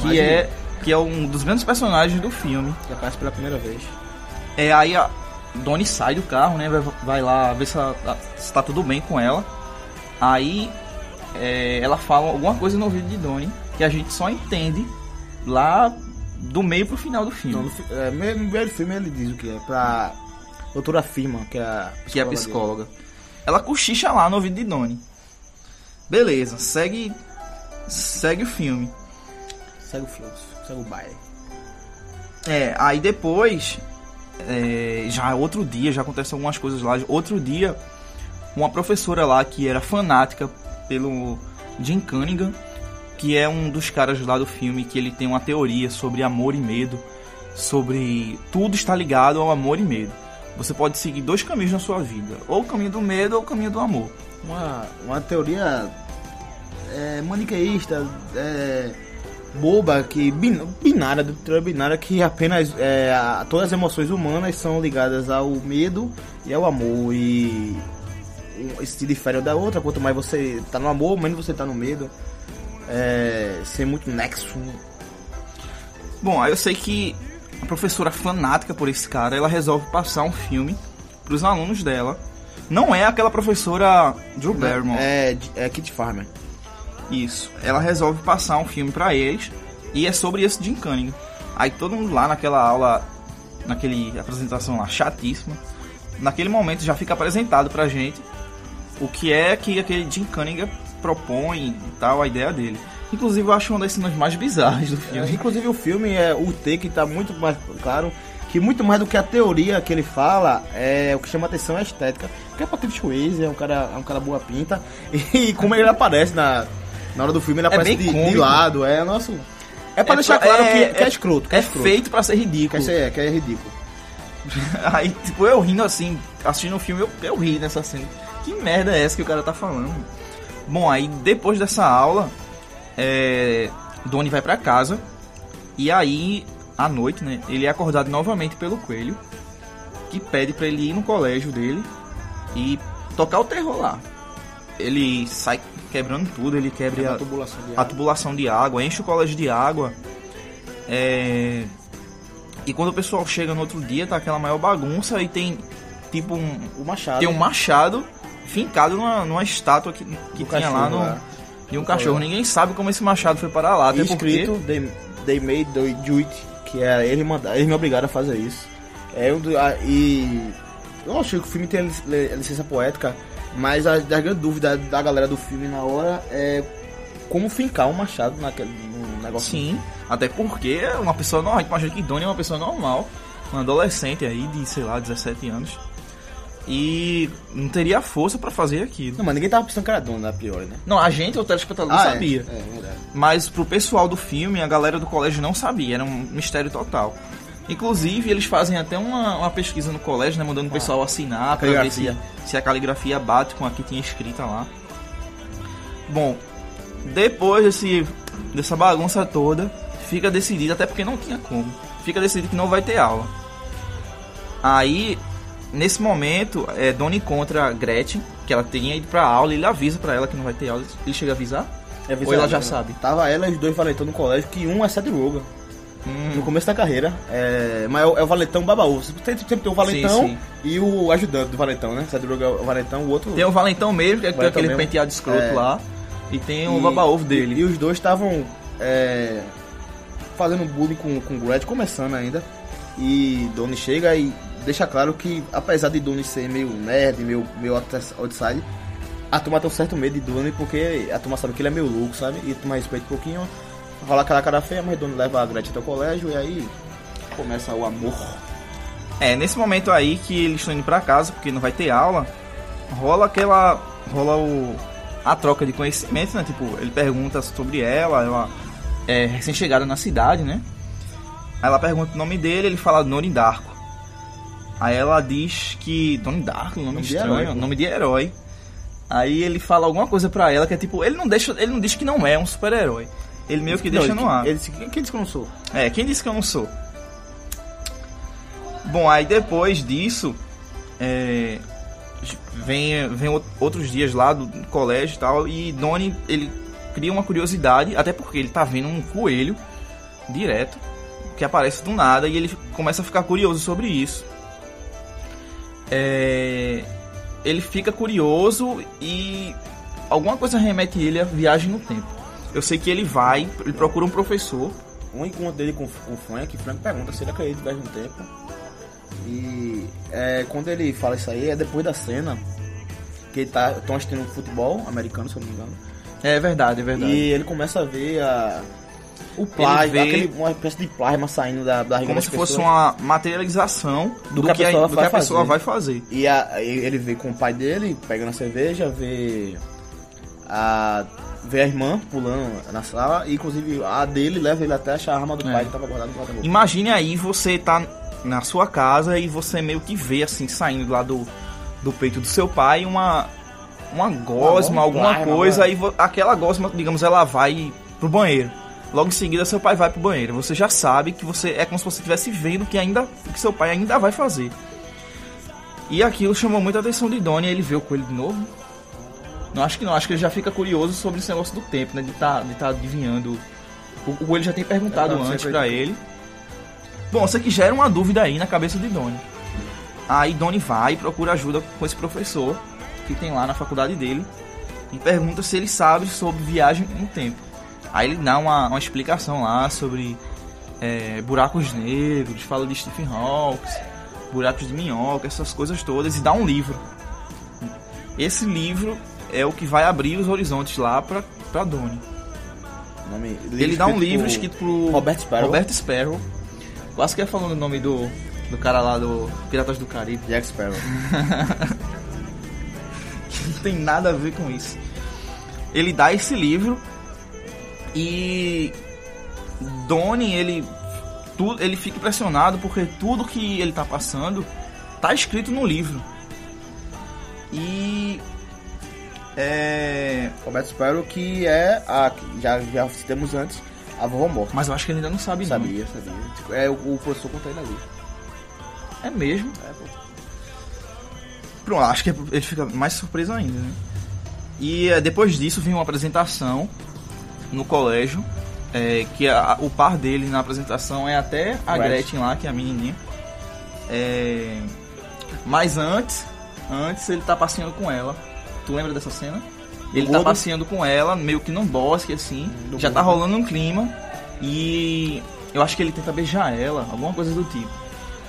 Speaker 1: que é, que é um dos grandes personagens do filme.
Speaker 2: que aparece pela primeira vez.
Speaker 1: É, aí a- Donnie sai do carro, né? Vai, vai lá ver se, ela, se tá tudo bem com ela. Aí é, ela fala alguma coisa no ouvido de Donnie que a gente só entende lá do meio pro final do filme.
Speaker 2: no, é, no primeiro filme ele diz o que é pra doutora Firma, que é a
Speaker 1: que é a
Speaker 2: dele.
Speaker 1: psicóloga. Ela cochicha lá no ouvido de Donnie. Beleza, segue segue o filme.
Speaker 2: Segue o fluxo, baile.
Speaker 1: É, aí depois, é, já outro dia, já acontecem algumas coisas lá. Outro dia, uma professora lá que era fanática pelo Jim Cunningham, que é um dos caras lá do filme, que ele tem uma teoria sobre amor e medo, sobre tudo está ligado ao amor e medo. Você pode seguir dois caminhos na sua vida, ou o caminho do medo ou o caminho do amor.
Speaker 2: Uma, uma teoria é, maniqueísta, é, boba, que bin- binária, do teoria binária, que apenas é, a- todas as emoções humanas são ligadas ao medo e ao amor. E um se difere uma da outra, quanto mais você tá no amor, menos você tá no medo. É, sem muito nexo.
Speaker 1: Bom, aí eu sei que a professora fanática por esse cara, ela resolve passar um filme pros alunos dela. Não é aquela professora Drew Barrymore.
Speaker 2: É, é Kit Farmer.
Speaker 1: Isso. Ela resolve passar um filme pra eles e é sobre esse Jim Cunningham. Aí todo mundo lá naquela aula, naquele apresentação lá chatíssima, naquele momento já fica apresentado pra gente o que é que aquele Jim Cunningham propõe e tal, a ideia dele. Inclusive eu acho uma das cenas mais bizarras do
Speaker 2: É,
Speaker 1: filme.
Speaker 2: inclusive o filme é o T que tá muito mais claro que muito mais do que a teoria que ele fala, é o que chama atenção é a estética. Porque é Patrick Swayze, é um cara, é um cara boa pinta [laughs] e como ele aparece na, na hora do filme, ele aparece
Speaker 1: bem
Speaker 2: de, de lado, é nosso. É pra
Speaker 1: É
Speaker 2: deixar
Speaker 1: pra-
Speaker 2: claro
Speaker 1: é-
Speaker 2: que, que é
Speaker 1: é-
Speaker 2: escroto, que
Speaker 1: É
Speaker 2: é, escroto.
Speaker 1: feito pra ser
Speaker 2: Que
Speaker 1: ridículo.
Speaker 2: é, que é ridículo. [laughs]
Speaker 1: Aí, tipo, eu rindo assim, assistindo o filme, eu, eu ri nessa cena. Que merda é essa que o cara tá falando? Bom, aí depois dessa aula, é, Donnie vai pra casa. E aí, à noite, né, ele é acordado novamente pelo coelho, que pede pra ele ir no colégio dele e tocar o terror lá. Ele sai quebrando tudo, ele quebra
Speaker 2: É
Speaker 1: a,
Speaker 2: tubulação de
Speaker 1: a
Speaker 2: água.
Speaker 1: tubulação de água, enche o colégio de água. É... E quando o pessoal chega no outro dia, tá aquela maior bagunça e tem tipo um.
Speaker 2: O machado.
Speaker 1: Tem um machado fincado numa, numa estátua que, que tinha lá
Speaker 2: cachorro,
Speaker 1: no.
Speaker 2: é.
Speaker 1: De um cachorro. Ninguém sabe como esse machado foi parar lá. Até
Speaker 2: E escrito
Speaker 1: porque.
Speaker 2: they, they made do it, que é ele mandar, eles me obrigaram a fazer isso. É um do, a- e eu achei que o filme tem a licença poética, mas a, a grande dúvida da galera do filme na hora é como fincar um machado naquele num negócio.
Speaker 1: Sim. Até porque é uma pessoa normal. Imagina que Donnie é uma pessoa normal. Um adolescente aí de, sei lá, 17 anos. E não teria força pra fazer aquilo.
Speaker 2: Não, mas ninguém tava pensando que era dono da priori, né?
Speaker 1: Não, a gente, o telespectador,
Speaker 2: Ah, é.
Speaker 1: sabia.
Speaker 2: É, é verdade.
Speaker 1: Mas pro pessoal do filme, a galera do colégio não sabia, era um mistério total. Inclusive, eles fazem até uma, uma pesquisa no colégio, né? Mandando o pessoal assinar pra ver se,
Speaker 2: Caligrafia.
Speaker 1: se a caligrafia bate com a que tinha escrita lá. Bom, depois desse, dessa bagunça toda, fica decidido, até porque não tinha como, fica decidido que não vai ter aula. Aí, nesse momento, é, Dona encontra a Gretchen, que ela tinha ido pra aula, e ele avisa pra ela que não vai ter aula. Ele chega a avisar?
Speaker 2: É,
Speaker 1: Ou ela já sabe?
Speaker 2: Tava ela e os dois valentão no colégio, que um é Seth Rogen.
Speaker 1: Hum.
Speaker 2: No começo da carreira. É, mas é o, é o valentão babaú. Sempre, sempre tem o valentão
Speaker 1: Sim, sim.
Speaker 2: e o ajudante do valentão, né? Seth Rogen é o valentão, o outro...
Speaker 1: Tem o Valentão mesmo, que é aquele
Speaker 2: mesmo.
Speaker 1: penteado escroto
Speaker 2: É.
Speaker 1: lá. E tem o baba-ovo dele.
Speaker 2: E, os dois estavam é, fazendo bullying com, com o Gretchen, começando ainda. E Donnie chega e deixa claro que, apesar de Donnie ser meio nerd, meio, meio outs- outside, a turma tem um certo medo de Donnie porque a turma sabe que ele é meio louco, sabe? E a turma respeita um pouquinho. Rola aquela cara feia, mas Donnie leva a Gretchen até o colégio e aí começa o amor.
Speaker 1: É, nesse momento aí que eles estão indo pra casa, porque não vai ter aula, rola aquela. rola o. a troca de conhecimento, né? Tipo, ele pergunta sobre ela, ela é recém-chegada na cidade, né? Aí ela pergunta o nome dele, ele fala Noni Darko. Aí ela diz que. Nome Darko, nome
Speaker 2: Nome de
Speaker 1: estranho,
Speaker 2: herói, pô.
Speaker 1: nome de herói. Aí ele fala alguma coisa pra ela que é tipo, ele não deixa. Ele não diz que não é um super-herói. Ele meio que deixa
Speaker 2: Não,
Speaker 1: no ar.
Speaker 2: Ele disse, quem, disse que eu não sou?
Speaker 1: É, quem disse que eu não sou? Bom, aí depois disso, é, vem, vem out- outros dias lá do colégio e tal, e Donnie, ele cria uma curiosidade, até porque ele tá vendo um coelho direto, que aparece do nada, e ele começa a ficar curioso sobre isso. é, ele fica curioso e alguma coisa remete ele à viagem no tempo. Eu sei que ele vai, ele procura um professor.
Speaker 2: Um encontro dele com, com o Frank, Frank pergunta se ele acredita viagem no tempo. E é, quando ele fala isso aí, é depois da cena que ele tá, estão assistindo futebol americano, se eu não me engano.
Speaker 1: É verdade, é verdade.
Speaker 2: E ele começa a ver a, o plasma,
Speaker 1: vê-
Speaker 2: aquele, uma espécie de plasma saindo da barriga
Speaker 1: Como se fosse uma materialização do,
Speaker 2: que a
Speaker 1: que, a,
Speaker 2: pessoa
Speaker 1: do que a
Speaker 2: vai
Speaker 1: pessoa
Speaker 2: fazer.
Speaker 1: vai fazer.
Speaker 2: E a- ele vê com o pai dele, pegando a cerveja, vê a, vê a irmã pulando na sala, e inclusive a dele leva ele até achar a arma do
Speaker 1: É.
Speaker 2: pai que tava guardado no guarda-roupa.
Speaker 1: Imagine aí você tá na sua casa e você meio que vê assim saindo lá do, do peito do seu pai uma uma gosma,
Speaker 2: Uma
Speaker 1: alguma coisa,
Speaker 2: uma-
Speaker 1: aí vo- aquela gosma, digamos, ela vai pro banheiro. Logo em seguida seu pai vai pro banheiro. Você já sabe que você é como se você estivesse vendo que ainda que seu pai ainda vai fazer. E aquilo chamou muita atenção de Donnie, ele vê o coelho de novo. Não acho que não, acho que ele já fica curioso sobre esse negócio do tempo, né? De tá, de tá adivinhando. O, o coelho já tem perguntado
Speaker 2: É, não,
Speaker 1: antes
Speaker 2: você
Speaker 1: pra ele. Bom, isso aqui gera uma dúvida aí na cabeça de Donnie. Aí Donnie vai e procura ajuda com esse professor que tem lá na faculdade dele e pergunta se ele sabe sobre viagem no tempo. Aí ele dá uma, uma explicação lá sobre é, buracos negros, fala de Stephen Hawking, buracos de minhoca, essas coisas todas e dá um livro. Esse livro é o que vai abrir os horizontes lá pra, pra Donnie.
Speaker 2: Nome-
Speaker 1: Ele dá um livro escrito por
Speaker 2: Robert Sparrow.
Speaker 1: Robert Sparrow. Quase que ia falando o nome do, do cara lá do Piratas do Caribe.
Speaker 2: Jack Sparrow. [laughs]
Speaker 1: Não tem nada a ver com isso. Ele dá esse livro e Donnie, ele tudo, ele fica impressionado porque tudo que ele tá passando tá escrito no livro. E é,
Speaker 2: Robert Sparrow, que é a. Já, já citamos antes, a vovó morta.
Speaker 1: mas eu acho que ele ainda não sabe não.
Speaker 2: Sabia, sabia. É, o, o professor conta ele ali.
Speaker 1: É mesmo?
Speaker 2: É, pô.
Speaker 1: Pronto, acho que ele fica mais surpreso ainda, né? E é, depois disso vem uma apresentação no colégio, é, que a- o par dele na apresentação é até a
Speaker 2: Gretchen.
Speaker 1: Gretchen lá, que é a menininha. É, mas antes, antes ele tá passeando com ela. Tu lembra dessa cena? Ele tá
Speaker 2: gordo?
Speaker 1: passeando com ela, meio que num bosque assim.
Speaker 2: do
Speaker 1: já tá
Speaker 2: gordo.
Speaker 1: rolando um clima. E eu acho que ele tenta beijar ela, alguma coisa do tipo.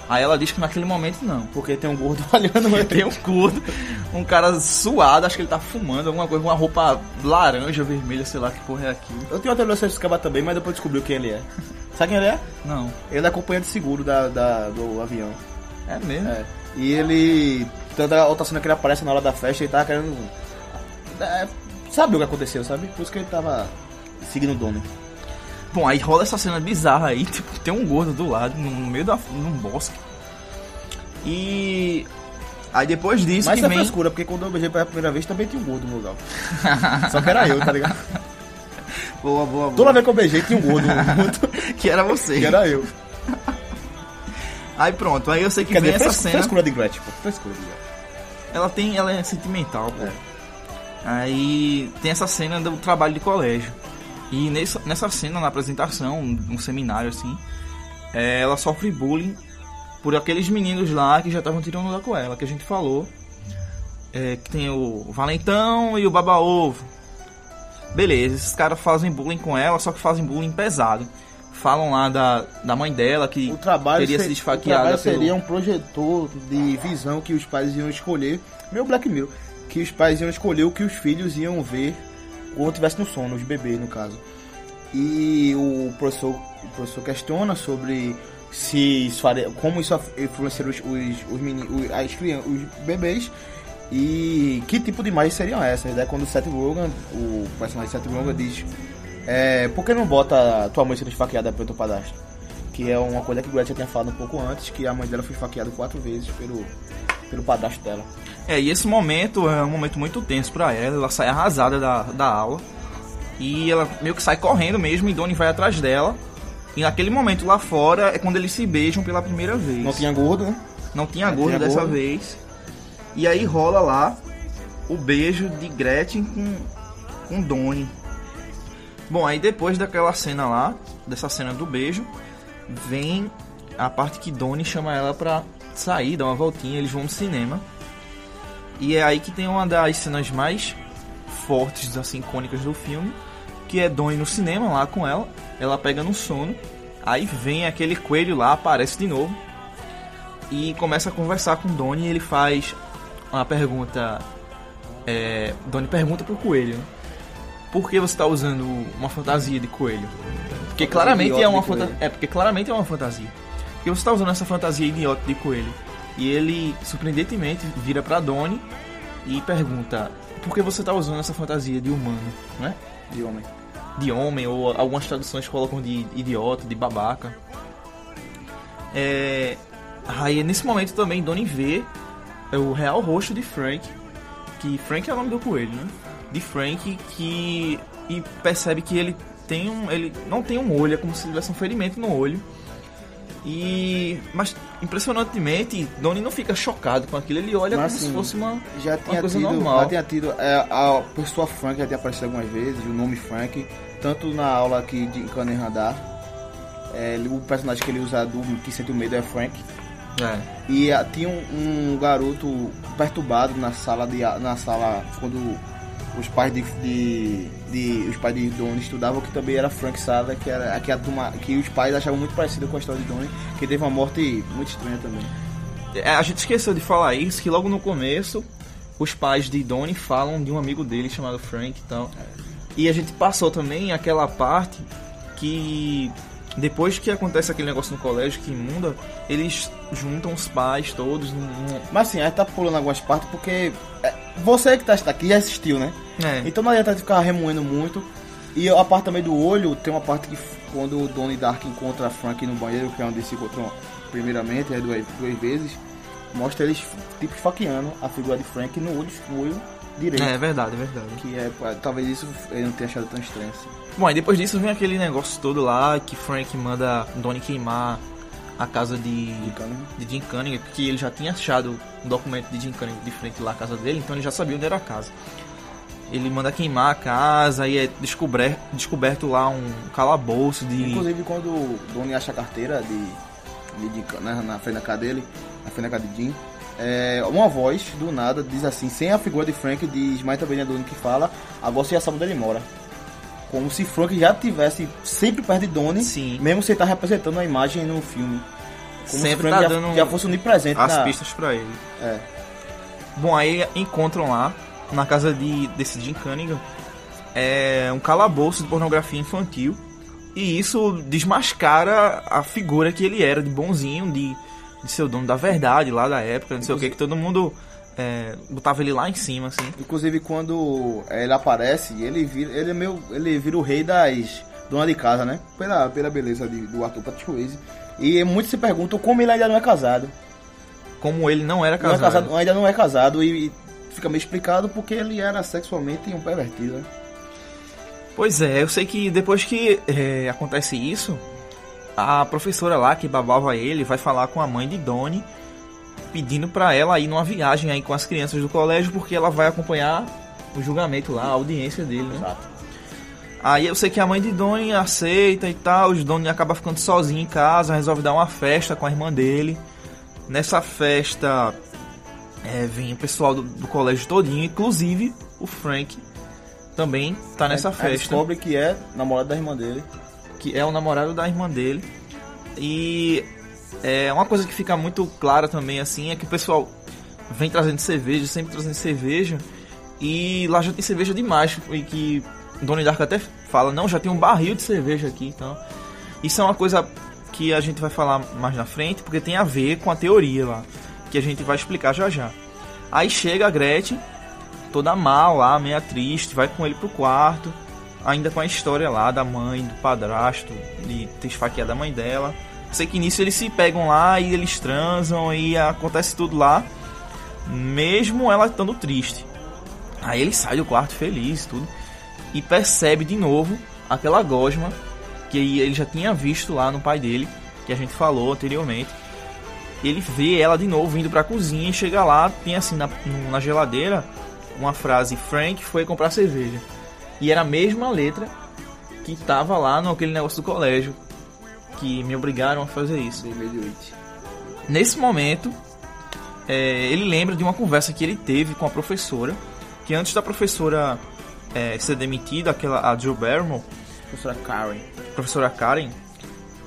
Speaker 1: Aí ela diz que naquele momento não.
Speaker 2: Porque tem um gordo [laughs] olhando ele.
Speaker 1: Tem um curto, um cara suado, acho que ele tá fumando alguma coisa, uma roupa laranja, vermelha, sei lá que porra é aquilo.
Speaker 2: Eu tenho teoria sobre esse cara também, mas depois descobriu quem ele é. Sabe quem ele é?
Speaker 1: Não,
Speaker 2: Ele é acompanhante de seguro da, da- do avião.
Speaker 1: é mesmo.
Speaker 2: É. E ele. Toda a outra cena que ele aparece na hora da festa, ele tava querendo. é, sabe o que aconteceu, sabe? Por isso que ele tava seguindo o dono.
Speaker 1: Bom, aí rola essa cena bizarra aí, [laughs] tipo, tem um gordo do lado, no, no meio da, num bosque. E aí depois disso
Speaker 2: Mas
Speaker 1: que
Speaker 2: isso é
Speaker 1: vem...
Speaker 2: frescura, porque quando eu beijei pela primeira vez também tinha um gordo no lugar. Só que era eu, tá ligado? [laughs]
Speaker 1: Boa, boa,
Speaker 2: Toda vez que eu beijei tinha um gordo junto, [laughs]
Speaker 1: que era você.
Speaker 2: que era eu.
Speaker 1: Aí pronto, aí eu sei que
Speaker 2: Quer
Speaker 1: vem essa
Speaker 2: fres-
Speaker 1: cena,
Speaker 2: frescura de Gretchen, pô. Frescura de Gretchen.
Speaker 1: ela tem, ela é sentimental, pô.
Speaker 2: É.
Speaker 1: Aí tem essa cena do trabalho de colégio. E nessa, nessa cena, na apresentação, um seminário assim, é, ela sofre bullying por aqueles meninos lá que já estavam tirando onda com ela, que a gente falou. É, que tem o Valentão e o Baba Ovo. Beleza, esses caras fazem bullying com ela, só que fazem bullying pesado. Falam lá da, da mãe dela que
Speaker 2: O trabalho,
Speaker 1: teria sido esfaqueada
Speaker 2: trabalho
Speaker 1: pelo...
Speaker 2: seria um projetor de visão que os pais iam escolher, meu Black Mirror, que os pais iam escolher o que os filhos iam ver quando estivesse no sono, os bebês no caso. E o professor, o professor questiona sobre se isso faria, como isso influenciaria os, os, os, meni- os- as crianças, os bebês e que tipo de imagens seriam essas. Daí quando o Seth Rogen, o personagem Seth Rogen diz é, por que não bota tua mãe sendo esfaqueada pelo teu padrasto? Que é uma coisa que o Gretchen tinha falado um pouco antes, que a mãe dela foi esfaqueada quatro vezes pelo, pelo padrasto dela.
Speaker 1: É, e esse momento é um momento muito tenso pra ela, ela sai arrasada da, da aula. E ela meio que sai correndo mesmo e Donnie vai atrás dela. E naquele momento lá fora é quando eles se beijam pela primeira vez.
Speaker 2: Não tinha gordo, né?
Speaker 1: Não tinha
Speaker 2: Não
Speaker 1: gordo
Speaker 2: tinha
Speaker 1: dessa
Speaker 2: gordo.
Speaker 1: vez. E aí rola lá o beijo de Gretchen com, com Donnie. Bom, aí depois daquela cena lá, dessa cena do beijo, vem a parte que Donnie chama ela pra sair, dar uma voltinha, eles vão no cinema. E é aí que tem uma das cenas mais fortes, assim, icônicas do filme, que é Donnie no cinema lá com ela, ela pega no sono, aí vem aquele coelho lá, aparece de novo, e começa a conversar com Donnie e ele faz uma pergunta. É, Donnie pergunta pro coelho, né? Por que você tá usando uma fantasia de coelho? Porque claramente
Speaker 2: idiota
Speaker 1: é uma fantasia. É, porque claramente é uma fantasia. Porque você tá usando essa fantasia idiota de coelho. E ele, surpreendentemente, vira pra Donnie e pergunta: Por que você tá usando essa fantasia de humano, né?
Speaker 2: De homem.
Speaker 1: de homem, ou algumas traduções colocam de idiota, de babaca. É, aí nesse momento também Donnie vê é, o real rosto de Frank, que Frank é o nome do coelho, né? De Frank que e percebe que ele tem um, ele não tem um olho, é como se tivesse um ferimento no olho. E mas impressionantemente, Donnie não fica chocado com aquilo, ele olha
Speaker 2: Mas,
Speaker 1: como se
Speaker 2: assim,
Speaker 1: fosse uma
Speaker 2: Já tinha
Speaker 1: coisa
Speaker 2: tido,
Speaker 1: normal.
Speaker 2: já tinha tido é, a pessoa Frank já tinha aparecido algumas vezes, o nome Frank, tanto na aula aqui de Kanen Radar, é, o personagem que ele usa do que sente o medo é Frank.
Speaker 1: é,
Speaker 2: E ah, tinha um, um garoto perturbado na sala de a- na sala quando os pais de, de, de- os pais de Donnie estudavam que também era Frank Sada, que era que a turma, que os pais achavam muito parecido com a história de Donnie, que teve uma morte muito estranha também.
Speaker 1: É, A gente esqueceu de falar isso, que logo no começo os pais de Donnie falam de um amigo dele chamado Frank e tal. E a gente passou também aquela parte que depois que acontece aquele negócio no colégio que imunda, eles juntam os pais todos num.
Speaker 2: Mas assim, a gente tá pulando algumas partes porque é, você que tá aqui já assistiu, né?
Speaker 1: É,
Speaker 2: Então não adianta ficar remoendo muito. E a parte também do olho, tem uma parte que quando o Donnie Dark encontra a Frank no banheiro, que é onde eles se encontram primeiramente, é duas, duas vezes, mostra eles tipo esfaqueando a figura de Frank no olho, olho direito.
Speaker 1: é verdade, é verdade.
Speaker 2: Que é, pá, talvez isso ele não tenha achado tão estranho assim.
Speaker 1: Bom, aí depois disso vem aquele negócio todo lá que Frank manda Donnie queimar a casa de, de Jim Cunningham, porque ele já tinha achado um documento de Jim Cunningham de frente lá à casa dele, então ele já sabia onde era a casa. Ele manda queimar a casa e é descober, descoberto lá um calabouço de.
Speaker 2: Inclusive quando o Donnie acha a carteira de, de, Jim Cun- na, frente da casa dele, na frente da casa de Jim, é, uma voz do nada diz assim, sem a figura de Frank, diz mais também a Donnie que fala, agora você já sabe onde ele mora. Como se Frank já tivesse sempre perto de Donnie,
Speaker 1: Sim.
Speaker 2: mesmo sem estar representando a imagem no filme. Como se
Speaker 1: Sempre
Speaker 2: Frank
Speaker 1: tá
Speaker 2: já,
Speaker 1: dando
Speaker 2: já fosse onipresente
Speaker 1: as
Speaker 2: na-
Speaker 1: pistas pra ele.
Speaker 2: É.
Speaker 1: Bom, aí encontram lá, na casa de, desse Jim Cunningham, é, um calabouço de pornografia infantil. E isso desmascara a figura que ele era, de bonzinho, de, de ser o dono da verdade lá da época, não sei o que, que todo mundo é, botava ele lá em cima, assim.
Speaker 2: Inclusive quando ele aparece, ele vira, ele é meio, ele vira o rei das dona de casa, né? Pela, pela beleza de- do Arthur Patrick. E muitos se perguntam como ele ainda não é casado.
Speaker 1: Como ele não era
Speaker 2: Não é
Speaker 1: casado.
Speaker 2: casado ainda não é casado e, e fica meio explicado porque ele era sexualmente um pervertido. Né?
Speaker 1: Pois é, eu sei que depois que é, acontece isso, a professora lá que babava ele vai falar com a mãe de Donnie, pedindo pra ela ir numa viagem aí com as crianças do colégio, porque ela vai acompanhar o julgamento lá, a audiência dele, né?
Speaker 2: Exato.
Speaker 1: Aí eu sei que a mãe de Donnie aceita e tal, o Donnie acaba ficando sozinho em casa, resolve dar uma festa com a irmã dele. Nessa festa é, vem o pessoal do, do colégio todinho, inclusive o Frank também tá nessa
Speaker 2: Aí
Speaker 1: festa
Speaker 2: descobre que é namorado da irmã dele.
Speaker 1: que é o namorado da irmã dele. E é uma coisa que fica muito clara também assim é que o pessoal vem trazendo cerveja, sempre trazendo cerveja, e lá já tem cerveja demais e que Donnie Darko até fala, não, já tem um barril de cerveja aqui, então. Isso é uma coisa que a gente vai falar mais na frente, porque tem a ver com a teoria lá, que a gente vai explicar já já. Aí chega a Gretchen, toda mal lá, meia triste, vai com ele pro quarto, ainda com a história lá da mãe, do padrasto, de ter esfaqueado a mãe dela. Sei que nisso eles se pegam lá e eles transam e acontece tudo lá, mesmo ela estando triste. Aí ele sai do quarto feliz tudo e percebe de novo aquela gosma que ele já tinha visto lá no pai dele, que a gente falou anteriormente. Ele vê ela de novo indo pra cozinha e chega lá, tem assim na, na geladeira uma frase: Frank foi comprar cerveja. E era a mesma letra que tava lá no aquele negócio do colégio, que me obrigaram a fazer isso. Nesse momento, é, ele lembra de uma conversa que ele teve com a professora, que antes da professora é, ser demitida, aquela a Jill Barrymore,
Speaker 2: Professora Karen.
Speaker 1: professora Karen,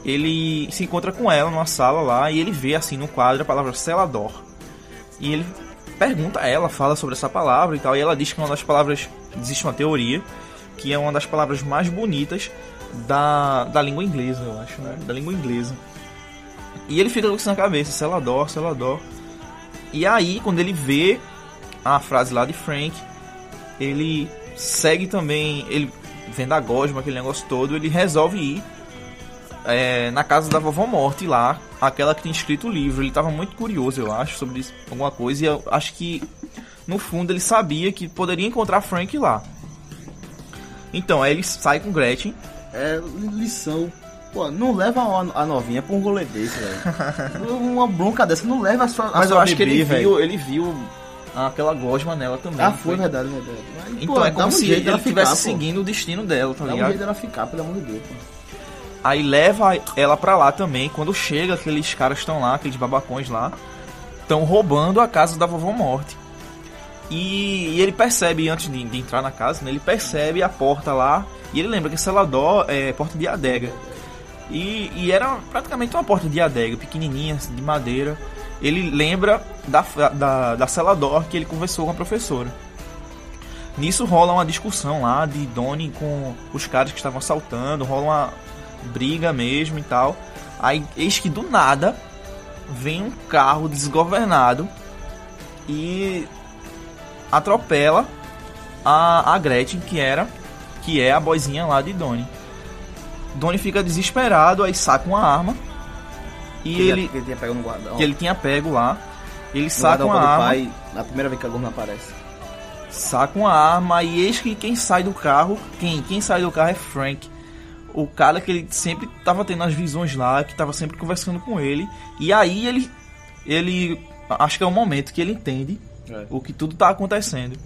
Speaker 1: ele se encontra com ela numa sala lá e ele vê assim no quadro a palavra Celador. E ele pergunta a ela, fala sobre essa palavra e tal, e ela diz que é uma das palavras, existe uma teoria, que é uma das palavras mais bonitas da, da língua inglesa, eu acho, né? Da língua inglesa. E ele fica com isso na cabeça, Celador, Celador. E aí, quando ele vê a frase lá de Frank, ele segue também, ele vendo a gosma, aquele negócio todo, ele resolve ir é, na casa da vovó Morte lá, aquela que tem escrito o livro. Ele tava muito curioso, eu acho, sobre isso, alguma coisa, e eu acho que no fundo ele sabia que poderia encontrar Frank lá. Então, aí ele sai com Gretchen,
Speaker 2: É lição. Pô, não leva a novinha pra um rolê desse, velho. [laughs] Uma bronca dessa, não leva a sua a
Speaker 1: mas
Speaker 2: sua
Speaker 1: eu acho que
Speaker 2: bebê,
Speaker 1: ele
Speaker 2: velho.
Speaker 1: viu, ele viu aquela gosma nela também.
Speaker 2: Ah,
Speaker 1: não
Speaker 2: foi verdade, verdade. Mas,
Speaker 1: Então
Speaker 2: pô,
Speaker 1: é como
Speaker 2: um
Speaker 1: se ele estivesse seguindo o destino dela, tá
Speaker 2: Dá um jeito dela ficar, pelo amor de Deus, pô.
Speaker 1: Aí leva ela pra lá também. Quando chega, aqueles caras estão lá, aqueles babacões lá, estão roubando a casa da vovó Morte. E, e ele percebe, antes de, de entrar na casa, né, ele percebe a porta lá. E ele lembra que Celador é porta de adega. E, e era praticamente uma porta de adega, pequenininha, assim, de madeira. Ele lembra da, da, da Celador que ele conversou com a professora. Nisso rola uma discussão lá de Donnie com os caras que estavam assaltando, rola uma briga mesmo e tal. Aí, eis que do nada vem um carro desgovernado e atropela a, a Gretchen, que era que é a boizinha lá de Donnie. Donnie fica desesperado, aí saca uma arma e
Speaker 2: Que
Speaker 1: ele
Speaker 2: que ele tinha pego no guarda.
Speaker 1: que ele tinha pego lá, ele
Speaker 2: no
Speaker 1: saca uma arma
Speaker 2: pai, na primeira vez que a Gorma aparece.
Speaker 1: saca uma arma e eis que quem sai do carro, quem, quem sai do carro é Frank. O cara que ele sempre tava tendo as visões lá, que tava sempre conversando com ele. E aí ele ele acho que é o momento que ele entende
Speaker 2: É.
Speaker 1: o que tudo tá acontecendo.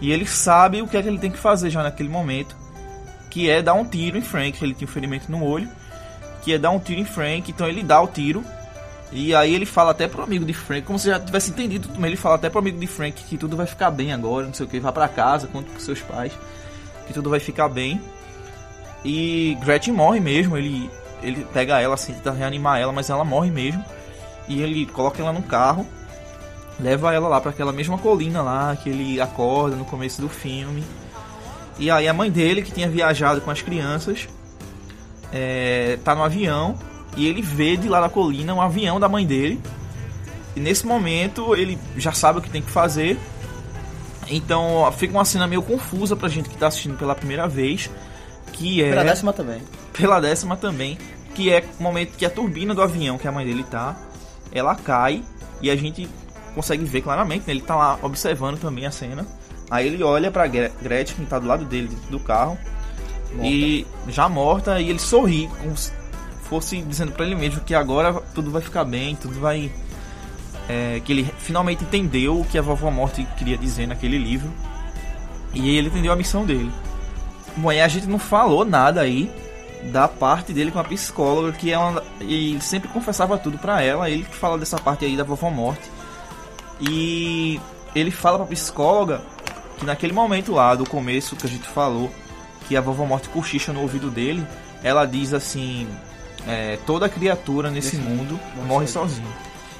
Speaker 1: E ele sabe o que é que ele tem que fazer já naquele momento, que é dar um tiro em Frank, ele tinha um ferimento no olho, que é dar um tiro em Frank, então ele dá o tiro. E aí ele fala até pro amigo de Frank, como se já tivesse entendido, mas ele fala até pro amigo de Frank que tudo vai ficar bem agora, não sei o que, vá pra casa, conta pros seus pais, que tudo vai ficar bem. E Gretchen morre mesmo, ele, ele pega ela assim, tenta reanimar ela, mas ela morre mesmo. E ele coloca ela no carro, leva ela lá pra aquela mesma colina lá que ele acorda no começo do filme. E aí a mãe dele, que tinha viajado com as crianças, é, tá no avião e ele vê de lá da colina um avião da mãe dele. E nesse momento ele já sabe o que tem que fazer. Então fica uma cena meio confusa pra gente que tá assistindo pela primeira vez. Que é.
Speaker 2: Pela décima também.
Speaker 1: pela décima também, que é o momento que a turbina do avião que a mãe dele tá, ela cai e a gente consegue ver claramente, né? ele tá lá observando também a cena. Aí ele olha pra Gre- Gretchen, que tá do lado dele, dentro do carro, e já morta, e ele sorri, como se fosse dizendo pra ele mesmo que agora tudo vai ficar bem, tudo vai. é, que ele finalmente entendeu o que a vovó Morte queria dizer naquele livro. E ele entendeu a missão dele. Bom, e a gente não falou nada aí da parte dele com a psicóloga, que é uma, e ele sempre confessava tudo pra ela, ele que fala dessa parte aí da vovó morte. E ele fala pra psicóloga que naquele momento lá do começo que a gente falou, que a vovó morte cochicha no ouvido dele, ela diz assim: é, toda criatura nesse mundo morre sozinho.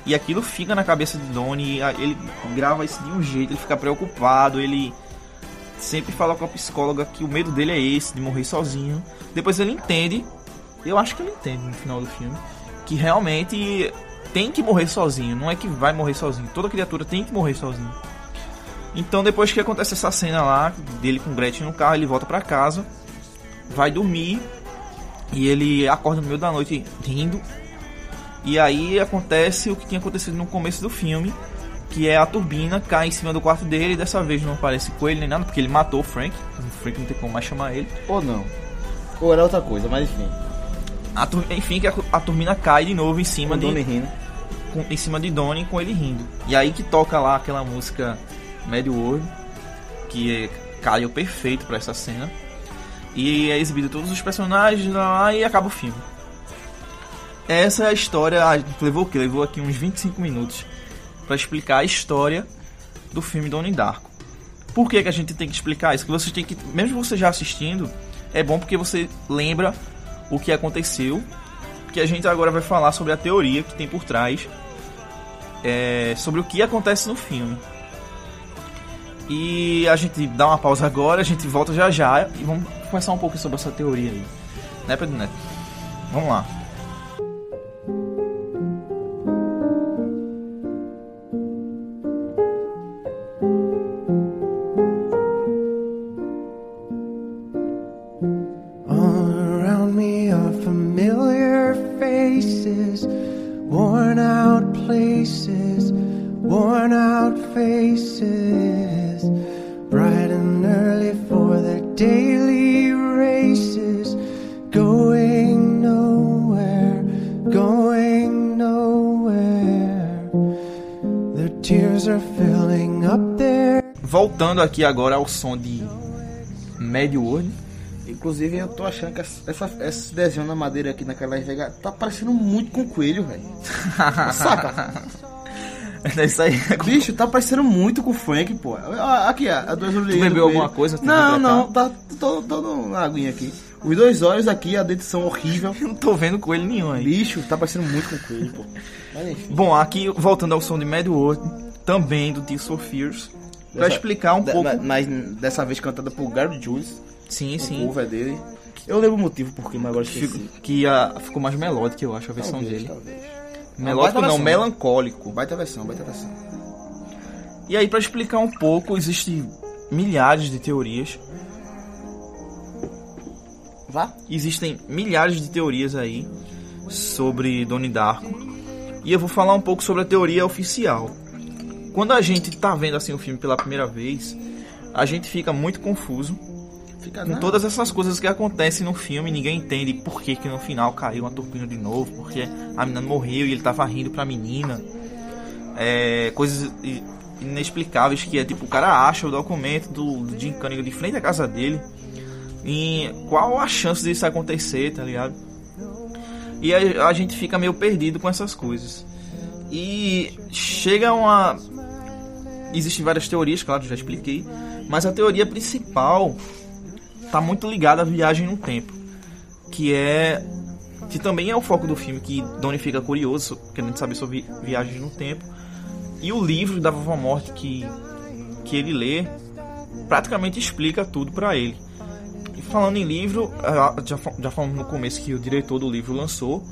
Speaker 1: E aquilo fica na cabeça de Donnie, ele grava isso de um jeito, ele fica preocupado, ele sempre fala com a psicóloga que o medo dele é esse, de morrer sozinho. Depois ele entende, eu acho que ele entende no final do filme, que realmente tem que morrer sozinho, não é que vai morrer sozinho, toda criatura tem que morrer sozinho. Então depois que acontece essa cena lá, dele com Gretchen no carro, ele volta pra casa, vai dormir, e ele acorda no meio da noite rindo. E aí acontece o que tinha acontecido no começo do filme, que é a turbina cai em cima do quarto dele e dessa vez não aparece coelho nem nada, porque ele matou o Frank. O Frank não tem como mais chamar ele.
Speaker 2: Ou não. Ou era outra coisa, mas enfim.
Speaker 1: A enfim, que a, a turbina cai de novo em cima
Speaker 2: Com
Speaker 1: de
Speaker 2: rindo.
Speaker 1: Com- em cima de Donnie com ele rindo. E aí que toca lá aquela música Mad World, que é, caiu perfeito pra essa cena. E é exibido todos os personagens lá e acaba o filme. Essa é a história. ah, levou o quê? Levou aqui uns 25 minutos. para explicar a história do filme Donnie Darko. Por que, que a gente tem que explicar isso? Que você tem que, mesmo você já assistindo, é bom porque você lembra o que aconteceu. Que a gente agora vai falar sobre a teoria que tem por trás, é, sobre o que acontece no filme. E a gente dá uma pausa agora, a gente volta já já e vamos conversar um pouco sobre essa teoria aí. Né, Pedro Neto? Vamos lá. Voltando aqui agora ao som de Mad World.
Speaker 2: Inclusive, eu tô achando que essa, esse desenho na madeira aqui naquela vega tá parecendo muito com coelho, velho. [laughs] Saca?
Speaker 1: É isso aí.
Speaker 2: Bicho, tá parecendo muito com o Frank, pô. Aqui, ó, a duas orelhas.
Speaker 1: bebeu
Speaker 2: do coelho.
Speaker 1: alguma coisa
Speaker 2: Não, não, tá tô, tô numa aguinha aqui. Os dois olhos aqui, a dentição horrível. [laughs]
Speaker 1: Eu não tô vendo coelho nenhum aí.
Speaker 2: Bicho, tá parecendo muito com coelho, pô. Mas.
Speaker 1: Bom, aqui voltando ao som de Mad World, também do for Fears, pra
Speaker 2: Dessa-
Speaker 1: explicar um
Speaker 2: Da-
Speaker 1: pouco.
Speaker 2: ma- Mas dessa vez cantada por Gary Jules,
Speaker 1: Sim,
Speaker 2: o
Speaker 1: sim.
Speaker 2: cover dele. Eu lembro o motivo porque, mas agora esqueci.
Speaker 1: Fico- que a, ficou mais melódica, eu acho, a versão
Speaker 2: Talvez,
Speaker 1: dele.
Speaker 2: talvez.
Speaker 1: Melódico não,
Speaker 2: versão.
Speaker 1: melancólico.
Speaker 2: Baita versão, baita versão.
Speaker 1: E aí, pra explicar um pouco, existem milhares de teorias.
Speaker 2: Vá.
Speaker 1: Existem milhares de teorias aí sobre Donnie Darko. E eu vou falar um pouco sobre a teoria oficial. Quando a gente tá vendo assim o filme pela primeira vez, a gente fica muito confuso
Speaker 2: Fica
Speaker 1: com todas essas coisas que acontecem no filme, ninguém entende por que, que no final caiu uma turbina de novo, porque a menina morreu e ele tava rindo pra menina. É, coisas inexplicáveis que é tipo, o cara acha o documento do, do Jim Cunningham de frente à casa dele. E qual a chance disso acontecer, tá ligado? E a, a gente fica meio perdido com essas coisas. E chega uma. Existem várias teorias, claro, já expliquei. Mas a teoria principal tá muito ligada à viagem no tempo. Que é. Que também é o foco do filme, que Donnie fica curioso, querendo saber sobre viagens no tempo. E o livro da Vovó Morte que, que ele lê praticamente explica tudo pra ele. E falando em livro, já, já falamos no começo que o diretor do livro lançou.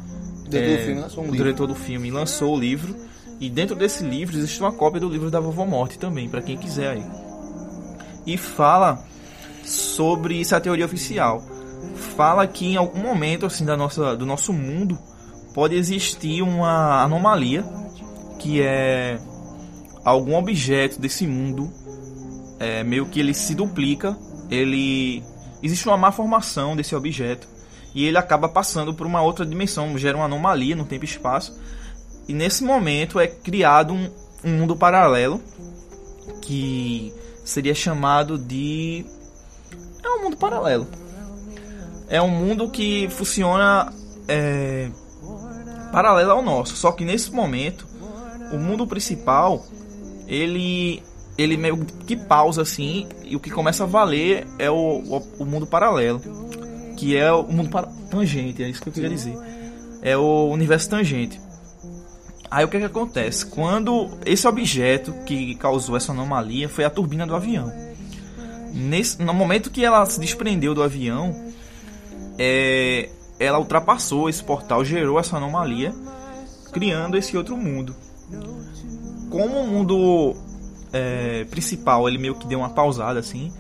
Speaker 2: Dentro
Speaker 1: é,
Speaker 2: do filme lançou um
Speaker 1: o
Speaker 2: livro.
Speaker 1: diretor do filme lançou o livro. E dentro desse livro existe uma cópia do livro da Vovó Morte também, pra quem quiser aí. E fala sobre isso é a teoria oficial. Fala que em algum momento assim da nossa, do nosso mundo pode existir uma anomalia que é algum objeto desse mundo é, meio que ele se duplica, ele existe uma má formação desse objeto e ele acaba passando por uma outra dimensão, gera uma anomalia no tempo e espaço. E nesse momento é criado um, um mundo paralelo que seria chamado de é um mundo paralelo. É um mundo que funciona é, paralelo ao nosso, só que nesse momento o mundo principal ele ele meio que pausa assim e o que começa a valer é o, o, o mundo paralelo, que é o mundo para, tangente, é isso que eu queria dizer. É o universo tangente. Aí o que, que acontece? Quando esse objeto que causou essa anomalia foi a turbina do avião. Nesse, no momento que ela se desprendeu do avião, é, ela ultrapassou esse portal, gerou essa anomalia, criando esse outro mundo. Como o mundo é, principal ele meio que deu uma pausada assim,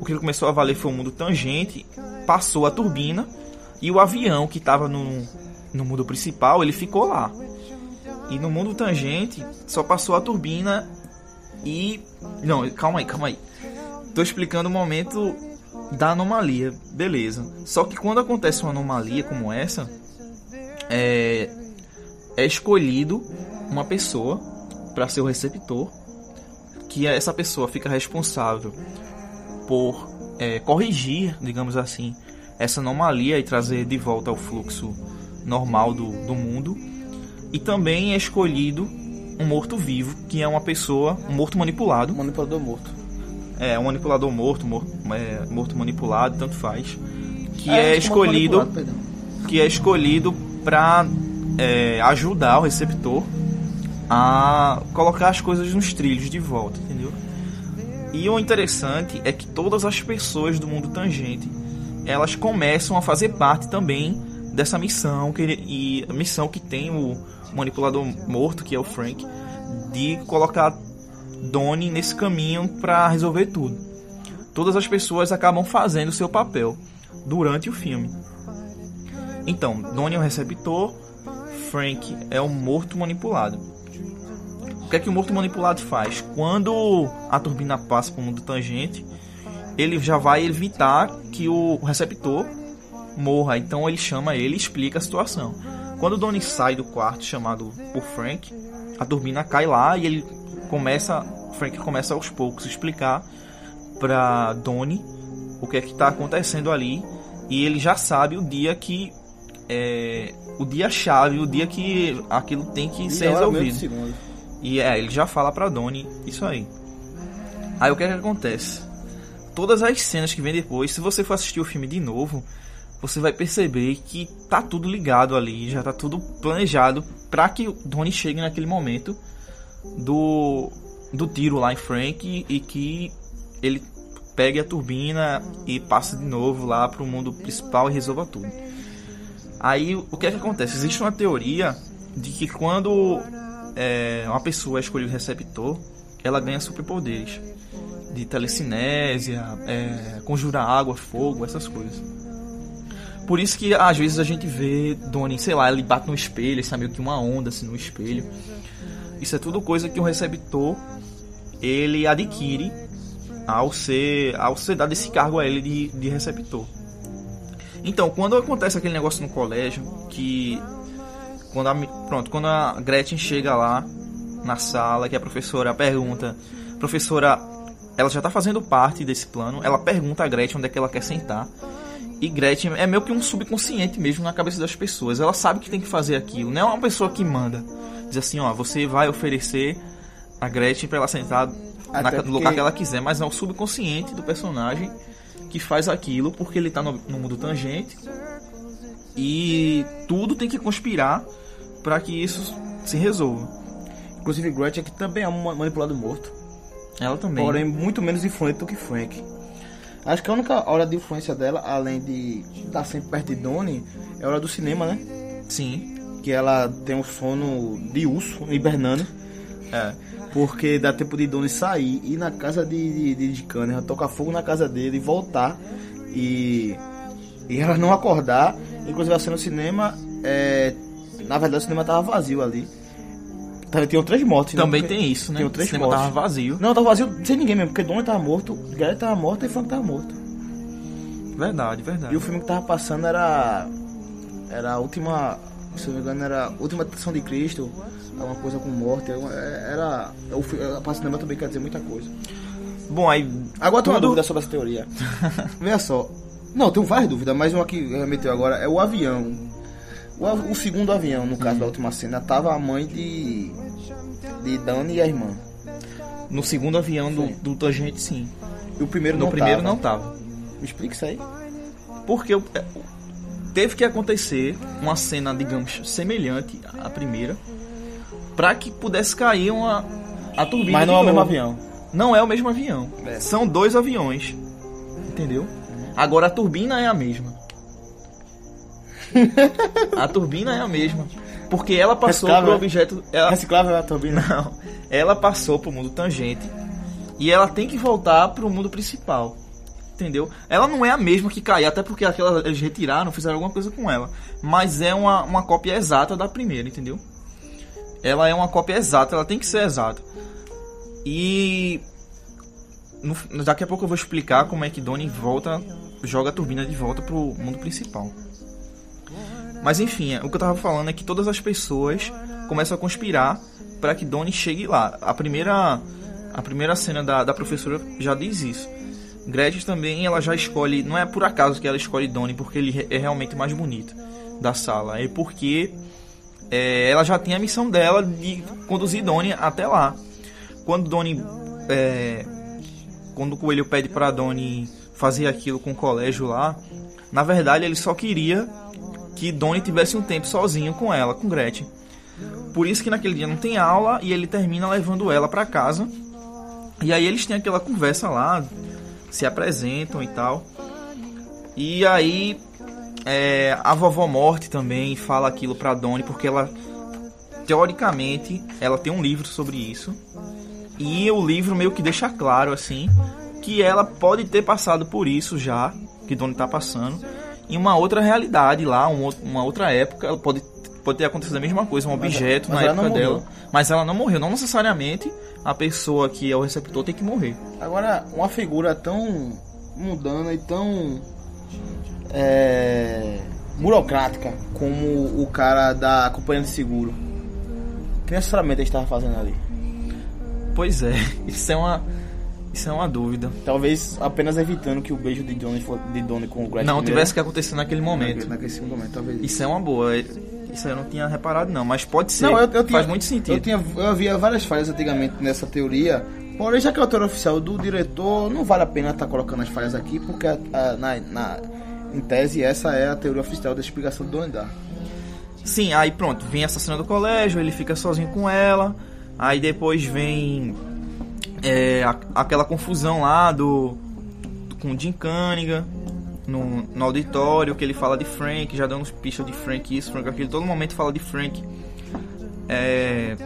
Speaker 1: o que começou a valer foi o mundo tangente, passou a turbina e o avião que estava no, no mundo principal ele ficou lá. E no mundo tangente só passou a turbina e. Não, calma aí, calma aí. Tô explicando o momento da anomalia, beleza. Só que quando acontece uma anomalia como essa, é, é escolhido uma pessoa para ser o receptor, que essa pessoa fica responsável por é, corrigir, digamos assim, essa anomalia e trazer de volta ao fluxo normal do, do mundo. E também é escolhido um morto-vivo, que é uma pessoa, um morto manipulado.
Speaker 2: Manipulador morto.
Speaker 1: É, um manipulador morto, morto, é, morto manipulado, tanto faz. Que é
Speaker 2: que morto
Speaker 1: escolhido que é escolhido para ajudar o receptor a colocar as coisas nos trilhos de volta, entendeu? E o interessante é que todas as pessoas do mundo tangente elas começam a fazer parte também dessa missão que ele- e a missão que tem o manipulador morto que é o Frank de colocar Donnie nesse caminho para resolver tudo. Todas as pessoas acabam fazendo seu papel durante o filme. Então, Donnie é o receptor, Frank é o morto manipulado. O que é que o morto manipulado faz? Quando a turbina passa para o mundo tangente, ele já vai evitar que o receptor morra. Então ele chama ele e explica a situação. Quando o Donnie sai do quarto chamado por Frank, a turbina cai lá e ele começa, Frank começa aos poucos a explicar para Donnie o que é que está acontecendo ali e ele já sabe o dia que é, o dia chave, o dia que aquilo tem que ser
Speaker 2: E mesmo de
Speaker 1: resolvido. E é, ele já fala pra Donnie isso aí. Aí o que é que acontece? Todas as cenas que vem depois, se você for assistir o filme de novo, você vai perceber que tá tudo ligado ali, já tá tudo planejado pra que o Donnie chegue naquele momento do do tiro lá em Frank e, e que ele pegue a turbina e passe de novo lá pro mundo principal e resolva tudo. Aí o que é que acontece? Existe uma teoria de que quando é, uma pessoa escolhe o receptor, ela ganha superpoderes de telecinésia, é, conjurar água, fogo, essas coisas. Por isso que às vezes a gente vê Donnie, sei lá, ele bate no espelho, sai meio que uma onda assim no espelho. Isso é tudo coisa que o receptor ele adquire ao ser, ao ser dado esse cargo a ele de, de receptor. Então, quando acontece aquele negócio no colégio, que quando a, pronto, quando a Gretchen chega lá na sala, que a professora pergunta, professora, ela já tá fazendo parte desse plano, ela pergunta a Gretchen onde é que ela quer sentar. E Gretchen é meio que um subconsciente mesmo na cabeça das pessoas. Ela sabe que tem que fazer aquilo. Não é uma pessoa que manda. Diz assim, ó, você vai oferecer a Gretchen pra ela sentar na, no
Speaker 2: porque-
Speaker 1: lugar que ela quiser, mas é o subconsciente do personagem que faz aquilo porque ele tá no, no mundo tangente e tudo tem que conspirar para que isso se resolva.
Speaker 2: Inclusive, Gretchen aqui também é um ma- manipulado morto.
Speaker 1: Ela também.
Speaker 2: Porém, muito menos influente do que Frank. Acho que a única hora de influência dela, além de estar sempre perto de Donnie, é a hora do cinema, né?
Speaker 1: sim.
Speaker 2: Que ela tem um sono de urso, hibernando.
Speaker 1: É.
Speaker 2: Porque dá tempo de Donnie sair, ir na casa de, de, de Cunningham, tocar fogo na casa dele e voltar. E, e ela não acordar. Inclusive, a cena no cinema, é, na verdade, o cinema tava vazio ali. Tinham três mortes. né?
Speaker 1: Também
Speaker 2: Porque-
Speaker 1: tem isso, né?
Speaker 2: Tinham
Speaker 1: O
Speaker 2: três
Speaker 1: cinema
Speaker 2: mortes.
Speaker 1: tava vazio.
Speaker 2: Não, tava vazio sem ninguém mesmo, porque Donnie tava morto, Gary tava morto e Frank tava morto.
Speaker 1: Verdade, verdade.
Speaker 2: E o filme que tava passando era. Era a última. Se eu não me engano, era a última tentação de Cristo, alguma coisa com morte. alguma- Era. O a cinema também quer dizer muita coisa.
Speaker 1: Bom, aí
Speaker 2: Agora tem uma dúvida sobre essa teoria. [laughs] Veja só. Não, tenho várias dúvidas, mas uma que remeteu agora é o avião. O, o segundo avião, no caso da última cena, tava a mãe de. de Dani e a irmã.
Speaker 1: no segundo avião do, do Tangente, sim.
Speaker 2: E o primeiro
Speaker 1: No
Speaker 2: não
Speaker 1: primeiro
Speaker 2: tava.
Speaker 1: não tava.
Speaker 2: Me explica isso aí.
Speaker 1: Porque o- é, teve que acontecer uma cena, digamos, semelhante à primeira, para que pudesse cair uma a turbina.
Speaker 2: Mas não é o mesmo avião.
Speaker 1: Não é o mesmo avião.
Speaker 2: É.
Speaker 1: São dois aviões. Entendeu? Agora a turbina é a mesma. [laughs] a turbina é a mesma. Porque ela passou
Speaker 2: Reciclável,
Speaker 1: pro
Speaker 2: é?
Speaker 1: objeto. Ela,
Speaker 2: Reciclável é a turbina.
Speaker 1: não, ela passou pro mundo tangente. E ela tem que voltar pro mundo principal. Entendeu? Ela não é a mesma que caiu, até porque aquela eles retiraram, fizeram alguma coisa com ela. Mas é uma, uma cópia exata da primeira, entendeu? Ela é uma cópia exata, ela tem que ser exata. E no- daqui a pouco eu vou explicar como é que Donnie volta, joga a turbina de volta pro mundo principal. Mas enfim, é, o que eu tava falando é que todas as pessoas começam a conspirar para que Donnie chegue lá. A primeira a primeira cena da, da professora já diz isso. Gretchen também, ela já escolhe, não é por acaso que ela escolhe Donnie porque ele é realmente mais bonito da sala, é porque é, ela já tinha a missão dela de conduzir Donnie até lá. Quando Donnie. é, quando o coelho pede pra Donnie fazer aquilo com o colégio lá, na verdade ele só queria que Donnie tivesse um tempo sozinho com ela, com Gretchen. Por isso que naquele dia não tem aula e ele termina levando ela pra casa. E aí eles têm aquela conversa lá, se apresentam e tal. E aí é, a vovó Morte também fala aquilo pra Donnie porque ela teoricamente ela tem um livro sobre isso. E o livro meio que deixa claro assim que ela pode ter passado por isso já, que Donnie tá passando, em uma outra realidade lá, um uma outra época, ela pode pode ter acontecido a mesma coisa, um objeto
Speaker 2: mas
Speaker 1: na
Speaker 2: ela
Speaker 1: época dela,
Speaker 2: morreu.
Speaker 1: mas ela não morreu, não necessariamente a pessoa que é o receptor tem que morrer.
Speaker 2: Agora, uma figura tão mundana e tão é, burocrática como o cara da companhia de seguro. Que necessariamente ele estava fazendo ali?
Speaker 1: Pois é, [laughs] isso é uma isso é uma dúvida.
Speaker 2: Talvez apenas evitando que o beijo de Donnie, for- de Donnie com o Gretchen
Speaker 1: Não tivesse que acontecer naquele momento.
Speaker 2: Naquele, naquele segundo momento, talvez.
Speaker 1: Isso é uma boa. Isso aí eu não tinha reparado não, mas pode ser.
Speaker 2: Não, eu, eu tinha,
Speaker 1: Faz muito sentido.
Speaker 2: Eu, tinha, eu havia várias falhas antigamente nessa teoria. Porém, já que é a teoria oficial do diretor, não vale a pena estar colocando as falhas aqui, porque a- a- na, na- em tese essa é a teoria oficial da explicação do Donnie Darko.
Speaker 1: Sim, aí pronto, vem essa cena do colégio, ele fica sozinho com ela. Aí depois vem é, a- aquela confusão lá do, do- com o Jim Cunningham no, no auditório, que ele fala de Frank, já dando pistas de Frank isso, Frank aquilo, todo momento fala de Frank. É,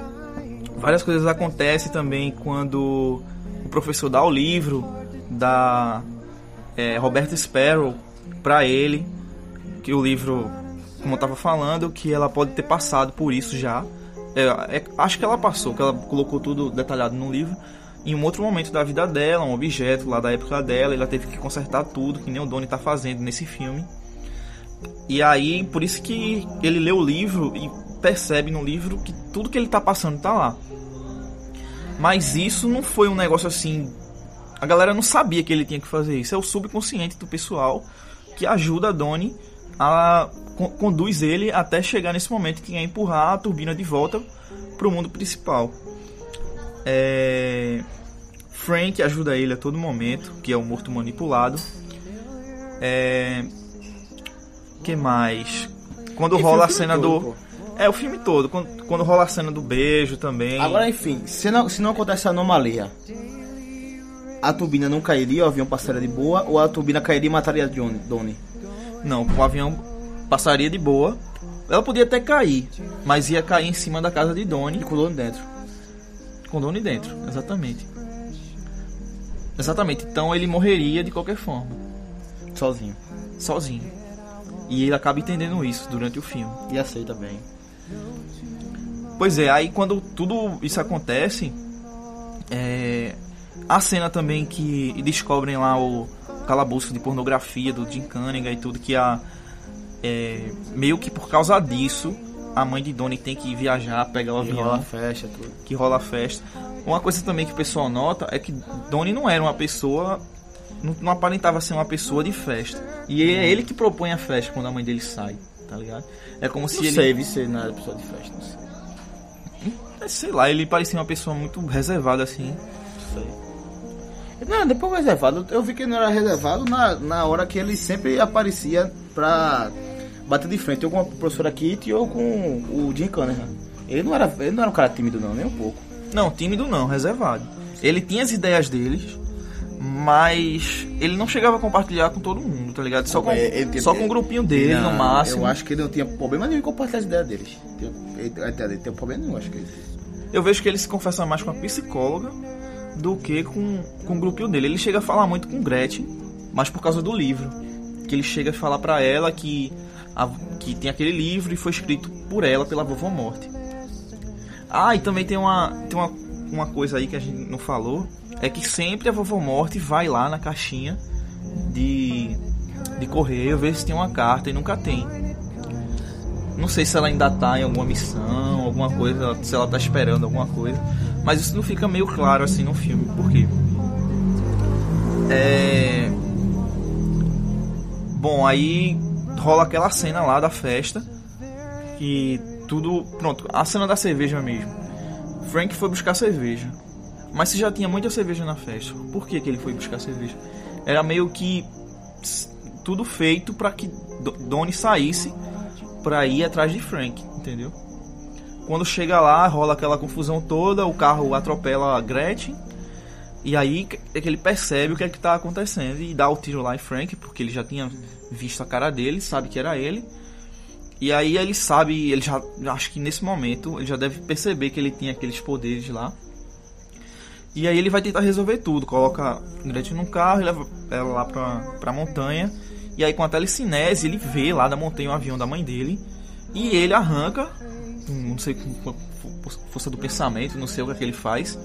Speaker 1: várias coisas acontecem também quando o professor dá o livro da é, Roberta Sparrow pra ele, que o livro, como eu tava falando, que ela pode ter passado por isso já. É, é, acho que ela passou, que ela colocou tudo detalhado no livro. Em um outro momento da vida dela, um objeto lá da época dela, ela teve que consertar tudo, que nem o Donnie tá fazendo nesse filme. E aí, por isso que ele lê o livro e percebe no livro que tudo que ele tá passando tá lá. Mas isso não foi um negócio assim. A galera não sabia que ele tinha que fazer isso. É o subconsciente do pessoal que ajuda a Donnie a con- conduz ele até chegar nesse momento que é empurrar a turbina de volta pro mundo principal. É... Frank ajuda ele a todo momento, que é o morto manipulado. É... Que mais? Quando
Speaker 2: E
Speaker 1: rola a cena
Speaker 2: todo,
Speaker 1: do
Speaker 2: pô.
Speaker 1: É o filme todo, quando, quando rola a cena do beijo também.
Speaker 2: Agora, enfim, se não, se não acontece a anomalia, a turbina não cairia, o avião passaria de boa, ou a turbina cairia e mataria Johnny, Donnie?
Speaker 1: Não, o avião passaria de boa. Ela podia até cair, mas ia cair em cima da casa de
Speaker 2: E
Speaker 1: Donnie
Speaker 2: com o Donnie dentro.
Speaker 1: Com Donnie dentro, exatamente. Exatamente, então ele morreria de qualquer forma,
Speaker 2: Sozinho.
Speaker 1: sozinho. E ele acaba entendendo isso durante o filme.
Speaker 2: E aceita bem.
Speaker 1: Pois é, aí quando tudo isso acontece, é, a cena também que descobrem lá o calabouço de pornografia do Jim Cunningham e tudo, que a, é, meio que por causa disso, a mãe de Donnie tem que viajar, pegar o
Speaker 2: E rola a
Speaker 1: avião,
Speaker 2: festa, tudo.
Speaker 1: que rola a festa. Uma coisa também que o pessoal nota é que Donnie não era uma pessoa, não, não aparentava ser uma pessoa de festa. E é ele que propõe a festa quando a mãe dele sai, tá ligado? É como se
Speaker 2: Não
Speaker 1: ele...
Speaker 2: sei, vi se não era pessoa de festa, não sei.
Speaker 1: É, Sei lá, ele parecia uma pessoa muito reservada assim.
Speaker 2: sei. Não, depois reservado, eu vi que ele não era reservado na, na hora que ele sempre aparecia pra bater de frente, ou com a professora Kitty ou com o Jim Cunningham. Ele não era, ele não era um cara tímido não, nem um pouco.
Speaker 1: Não, tímido não, reservado. Ele tinha as ideias deles, mas ele não chegava a compartilhar com todo mundo, tá ligado? Só com,
Speaker 2: Ele- ele
Speaker 1: só com o grupinho dele,
Speaker 2: Não,
Speaker 1: no máximo.
Speaker 2: Eu acho que ele não tinha problema nenhum em compartilhar as ideias deles. Ele, dele tem problema nenhum, acho que ele.
Speaker 1: Eu vejo que ele se confessa mais com a psicóloga do que com, com o grupinho dele. Ele chega a falar muito com Gretchen, mas por causa do livro. Que ele chega a falar pra ela que, a- que tem aquele livro e foi escrito por ela, pela vovó Morte. Ah, e também tem uma, tem uma, uma coisa aí que a gente não falou. É que sempre a vovó Morte vai lá na caixinha de, de correio ver se tem uma carta e nunca tem. Não sei se ela ainda tá em alguma missão, alguma coisa, se ela tá esperando alguma coisa. Mas isso não fica meio claro assim no filme. Por quê? É. Bom, aí rola aquela cena lá da festa. Que tudo. Pronto, a cena da cerveja mesmo. Frank foi buscar cerveja. Mas se já tinha muita cerveja na festa, por que, que ele foi buscar cerveja? Era meio que tudo feito pra que Do- Donnie saísse pra ir atrás de Frank, entendeu? Quando chega lá, rola aquela confusão toda, o carro atropela a Gretchen. E aí é que ele percebe o que é que tá acontecendo e dá o tiro lá em Frank, porque ele já tinha visto a cara dele, sabe que era ele. E aí ele sabe, ele já acho que nesse momento ele já deve perceber que ele tinha aqueles poderes lá. E aí ele vai tentar resolver tudo, coloca Gretchen num carro e leva ela lá pra, pra montanha. E aí com a telecinese ele vê lá da montanha o avião da mãe dele. E ele arranca, com, não sei, com força do pensamento, não sei o que, é que ele faz.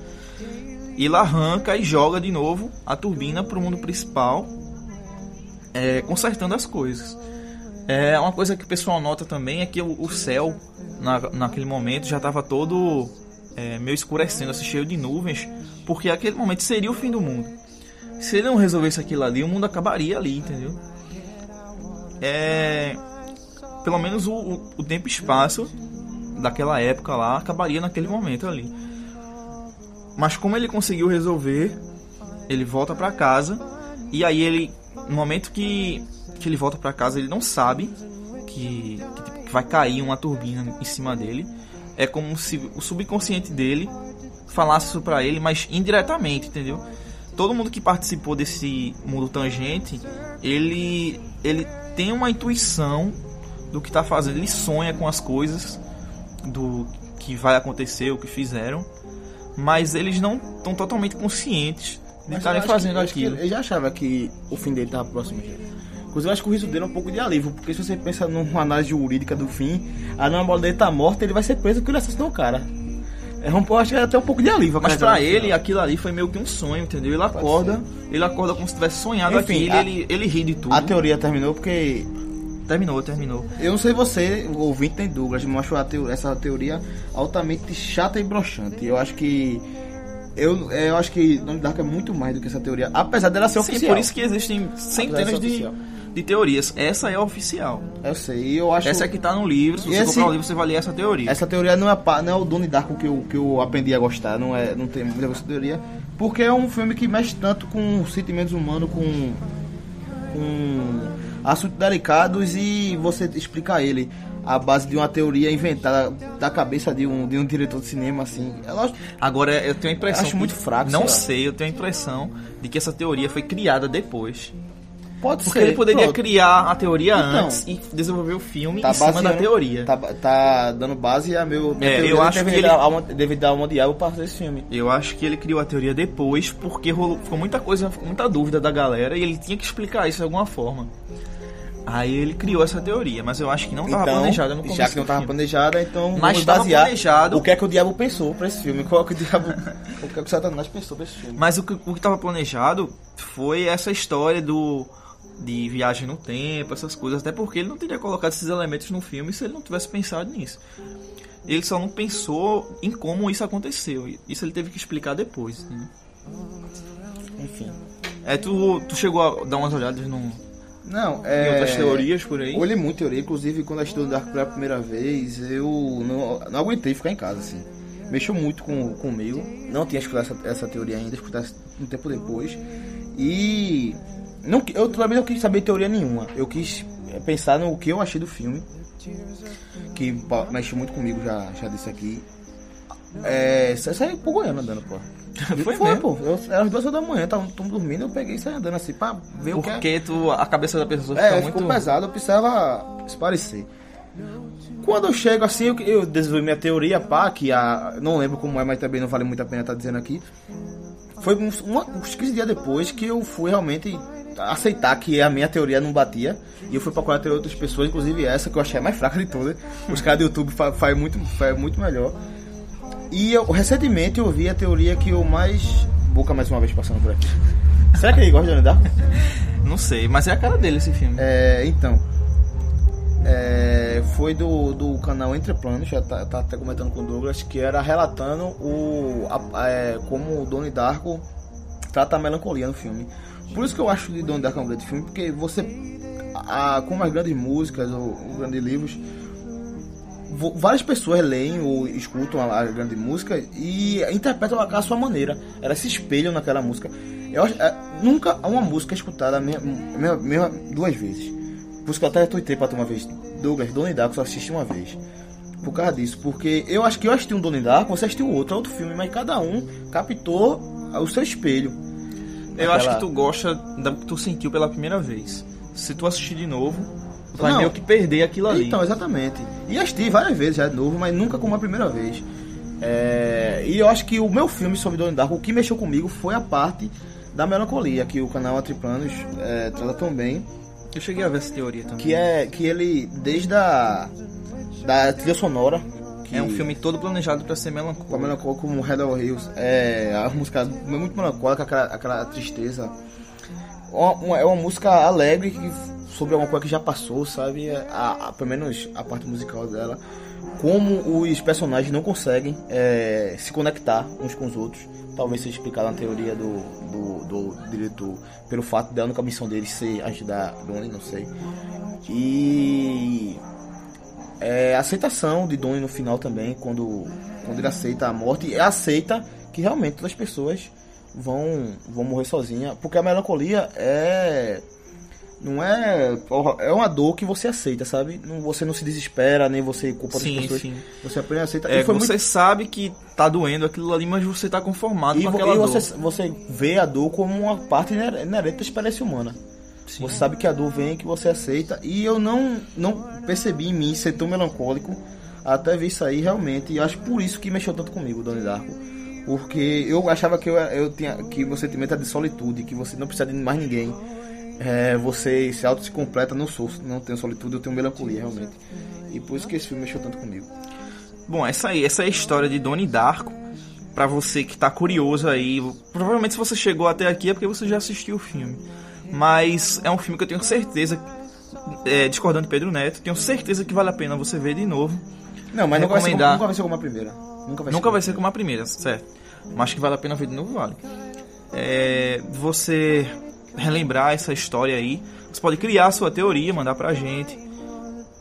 Speaker 1: Ele arranca e joga de novo a turbina pro mundo principal, é, consertando as coisas. É uma coisa que o pessoal nota também é que o, o céu na, naquele momento já estava todo é, meio escurecendo, assim, cheio de nuvens, porque aquele momento seria o fim do mundo. Se ele não resolvesse aquilo ali, o mundo acabaria ali, entendeu? É, pelo menos o, o, o tempo e espaço daquela época lá acabaria naquele momento ali. Mas como ele conseguiu resolver, ele volta pra casa e aí ele, no momento que, que ele volta pra casa, ele não sabe que, que, tipo, que vai cair uma turbina em cima dele. É como se o subconsciente dele falasse isso pra ele, mas indiretamente, entendeu? Todo mundo que participou desse mundo tangente, ele ele tem uma intuição do que tá fazendo, ele sonha com as coisas do que vai acontecer, o que fizeram, mas eles não estão totalmente conscientes
Speaker 2: Mas eu acho
Speaker 1: fazendo
Speaker 2: que- eu
Speaker 1: aquilo.
Speaker 2: Ele já achava que o fim dele estava próximo. Inclusive, eu acho que o riso dele é um pouco de alívio, porque se você pensa numa análise jurídica do fim, a namorada dele tá morta, ele vai ser preso porque ele assassinou o cara. É um, eu acho que é até um pouco de alívio.
Speaker 1: Mas pra ele,
Speaker 2: final.
Speaker 1: aquilo ali foi meio que um sonho, entendeu? Ele acorda, ele acorda como se tivesse sonhado
Speaker 2: Enfim,
Speaker 1: aquilo,
Speaker 2: a-
Speaker 1: ele, ele ri de tudo.
Speaker 2: a teoria terminou porque
Speaker 1: Terminou, terminou.
Speaker 2: eu não sei você, o ouvinte tem Douglas, mas eu acho a teo- essa teoria altamente chata e broxante. Eu acho que eu, eu acho que Donnie Darko é muito mais do que essa teoria, apesar dela ser
Speaker 1: Sim,
Speaker 2: oficial.
Speaker 1: por isso que existem centenas
Speaker 2: é
Speaker 1: de,
Speaker 2: oficial.
Speaker 1: de teorias. Essa é a oficial.
Speaker 2: Eu sei, eu acho
Speaker 1: Essa é que tá no livro. Se você
Speaker 2: Esse-
Speaker 1: comprar o livro, você vai ler essa teoria.
Speaker 2: Essa teoria não é, não é o Donnie Darko que eu, que eu aprendi a gostar, não, é, não tem muita essa teoria. Porque é um filme que mexe tanto com sentimentos humanos, com, com assuntos delicados e você explicar ele à base de uma teoria inventada da cabeça de um, de um diretor de cinema, assim. É
Speaker 1: Agora, eu tenho a impressão.
Speaker 2: Acho muito fraco,
Speaker 1: Não
Speaker 2: sei
Speaker 1: sei, eu tenho a impressão de que essa teoria foi criada depois.
Speaker 2: pode
Speaker 1: Porque
Speaker 2: ser.
Speaker 1: ele poderia
Speaker 2: pronto.
Speaker 1: criar a teoria
Speaker 2: Então,
Speaker 1: antes e desenvolver o filme
Speaker 2: Tá
Speaker 1: em cima da teoria.
Speaker 2: Tá, tá dando base a meu.
Speaker 1: É, eu acho que ele-
Speaker 2: deve dar alma diabo para fazer esse filme.
Speaker 1: Eu acho que ele criou a teoria depois porque rolou, ficou muita coisa, muita dúvida da galera e ele tinha que explicar isso de alguma forma. Aí ele criou essa teoria, mas eu acho que não estava planejada no começo
Speaker 2: Então, Já que não estava planejada, então
Speaker 1: Mas
Speaker 2: vamos basear
Speaker 1: planejado.
Speaker 2: o que é que o diabo pensou pra esse filme. [laughs] Qual é que o diabo. [laughs] o que é que o Satanás pensou pra esse filme.
Speaker 1: Mas o que o estava planejado foi essa história do de viagem no tempo, essas coisas, até porque ele não teria colocado esses elementos no filme se ele não tivesse pensado nisso. Ele só não pensou em como isso aconteceu. Isso ele teve que explicar depois. né?
Speaker 2: Enfim.
Speaker 1: É, tu, tu chegou a dar umas olhadas num,
Speaker 2: Não, é.
Speaker 1: outras teorias por aí?
Speaker 2: Olhei muito teoria, inclusive quando eu assisti o Dark pela primeira vez, eu não, não aguentei ficar em casa, assim. Mexeu muito com, comigo. Não tinha escutado essa, essa teoria ainda, escutar um tempo depois. E. Não, eu também não quis saber teoria nenhuma. Eu quis é, pensar no que eu achei do filme. Que mexeu muito comigo, já, já disse aqui. É. sa- Saí pro Goiânia andando, pô. [laughs]
Speaker 1: Foi
Speaker 2: Foi,
Speaker 1: mesmo?
Speaker 2: pô. Eu, era as duas horas da manhã, tava dormindo, eu peguei e saí andando assim pra ver o que é.
Speaker 1: Porque tu, a cabeça da pessoa
Speaker 2: É,
Speaker 1: fica
Speaker 2: ficou
Speaker 1: muito...
Speaker 2: pesado, eu precisava esparecer. Quando eu chego assim, eu, eu desenvolvi minha teoria, pá, que a. Não lembro como é, mas também não vale muito a pena estar dizendo aqui. Foi uns, uma- uns 15 dias depois que eu fui realmente aceitar que a minha teoria não batia. E eu fui procurar a teoria de outras pessoas, inclusive essa que eu achei a mais fraca de todas. Os caras do YouTube fa- faz muito, faz muito melhor. E eu, recentemente eu vi a teoria que eu mais. Boca mais uma vez passando por aqui. Será que ele gosta de Donnie Darko?
Speaker 1: Não sei, mas é a cara dele esse filme.
Speaker 2: É, então. É, foi do, do canal Entre Planos, já tá, tá até comentando com o Douglas, que era relatando o, a- é, como o Donnie Darko trata a melancolia no filme. Por isso que eu acho de Donnie Darko um grande filme, porque você, a, como as grandes músicas ou os grandes livros, várias pessoas leem ou escutam a, a grande música e interpretam a, a sua maneira. Elas se espelham naquela música. Eu acho, é, nunca uma música é escutada mesma, mesma- mesma- duas vezes. Por isso que eu até tuitei pra tu uma vez. Douglas, Donnie Darko só assisti uma vez. Por causa disso. Porque eu acho que eu assisti um Donnie Darko, você assistiu outro, outro filme, mas cada um captou o seu espelho.
Speaker 1: Eu acho
Speaker 2: Aquela-
Speaker 1: que tu gosta da que tu sentiu pela primeira vez. Se tu assistir de novo, vai
Speaker 2: Não.
Speaker 1: meio que perder aquilo ali.
Speaker 2: Então, exatamente. E assisti várias vezes já de novo, mas nunca como a primeira vez. É, E eu acho que o meu filme sobre Donnie Darko, o que mexeu comigo foi a parte da melancolia, que o canal Atriplanos é, trata tão bem,
Speaker 1: Eu cheguei a ver essa teoria também.
Speaker 2: que é que ele, desde a da trilha sonora, que
Speaker 1: É um filme todo planejado pra ser
Speaker 2: com a
Speaker 1: melancólico.
Speaker 2: melancólica como Red Hot Hills, é a música muito melancólica, aquela, aquela tristeza. Uma- uma- é uma música alegre que, sobre alguma coisa que já passou, sabe? A, a- pelo menos a parte musical dela. Como os personagens não conseguem é, se conectar uns com os outros. Talvez seja explicado na teoria do, do, do diretor, pelo fato da única missão dele ser ajudar Donnie, não sei. E é, a aceitação de Donnie no final também, quando, quando ele aceita a morte, e aceita que realmente todas as pessoas vão, vão morrer sozinhas, porque a melancolia é não é é uma dor que você aceita, sabe? Não, você não se desespera, nem você culpa
Speaker 1: Sim,
Speaker 2: das pessoas.
Speaker 1: sim.
Speaker 2: Você apenas aceita.
Speaker 1: É,
Speaker 2: e foi
Speaker 1: você
Speaker 2: muito
Speaker 1: sabe que tá doendo aquilo ali, mas você tá conformado
Speaker 2: e,
Speaker 1: com aquela
Speaker 2: e
Speaker 1: dor.
Speaker 2: você, você vê a dor como uma parte iner- inerente da experiência humana.
Speaker 1: Sim.
Speaker 2: Você sabe que a dor vem, que você aceita. E eu não, não percebi em mim ser tão melancólico até ver isso aí realmente. E acho por isso que mexeu tanto comigo, Donnie Darko. Porque eu achava que eu, eu tinha que o sentimento é de solitude, que você não precisa de mais ninguém. É, você se auto se completa, não sou, não tenho solitude, eu tenho melancolia realmente. E por isso que esse filme mexeu tanto comigo.
Speaker 1: Bom, essa aí, essa é a história de Donnie Darko. Pra você que tá curioso aí, provavelmente se você chegou até aqui é porque você já assistiu o filme. Mas é um filme que eu tenho certeza, é, discordando de Pedro Neto, tenho certeza que vale a pena você ver de novo.
Speaker 2: Não, mas nunca vai, ser, como-
Speaker 1: Recomendar.
Speaker 2: nunca vai ser como a primeira. Nunca vai
Speaker 1: Nunca vai ser como a primeira, certo? Mas que vale a pena ver de novo, vale. É, você relembrar essa história aí. Você pode criar a sua teoria, mandar pra gente.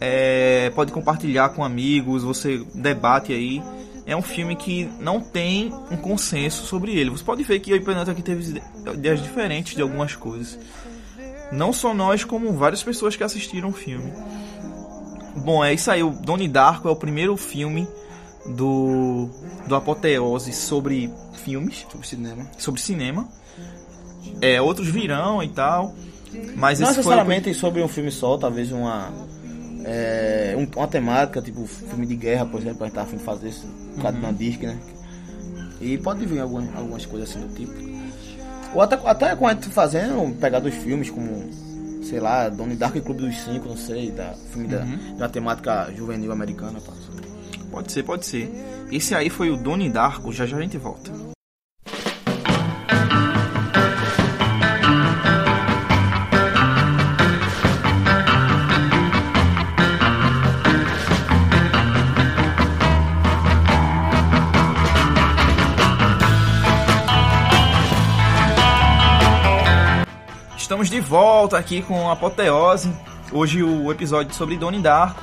Speaker 1: É, pode compartilhar com amigos, você debate aí. É um filme que não tem um consenso sobre ele. Você pode ver que o Penato aqui teve ideias diferentes de algumas coisas. Não só nós, como várias pessoas que assistiram o filme. Bom, é isso aí. O Donnie Darko é o primeiro filme do, do Apoteose sobre filmes,
Speaker 2: sobre cinema.
Speaker 1: sobre cinema. É, outros virão e tal. Mas
Speaker 2: Não
Speaker 1: o
Speaker 2: necessariamente sobre um filme só, talvez uma. é, um- uma temática, tipo filme de guerra, por exemplo, a gente tava afim de fazer isso, por causa do Nandirk, né? E pode vir algumas, algumas coisas assim do tipo. Ou até, até com a gente fazendo, pegar dois filmes como, sei lá, Donnie Dark e Clube dos Cinco, não sei, da filme da, da temática juvenil americana.
Speaker 1: Pode ser, pode ser. Esse aí foi o Donnie Darko, já já a gente volta. Estamos de volta aqui com Apoteose. Hoje o episódio sobre Donnie Darko.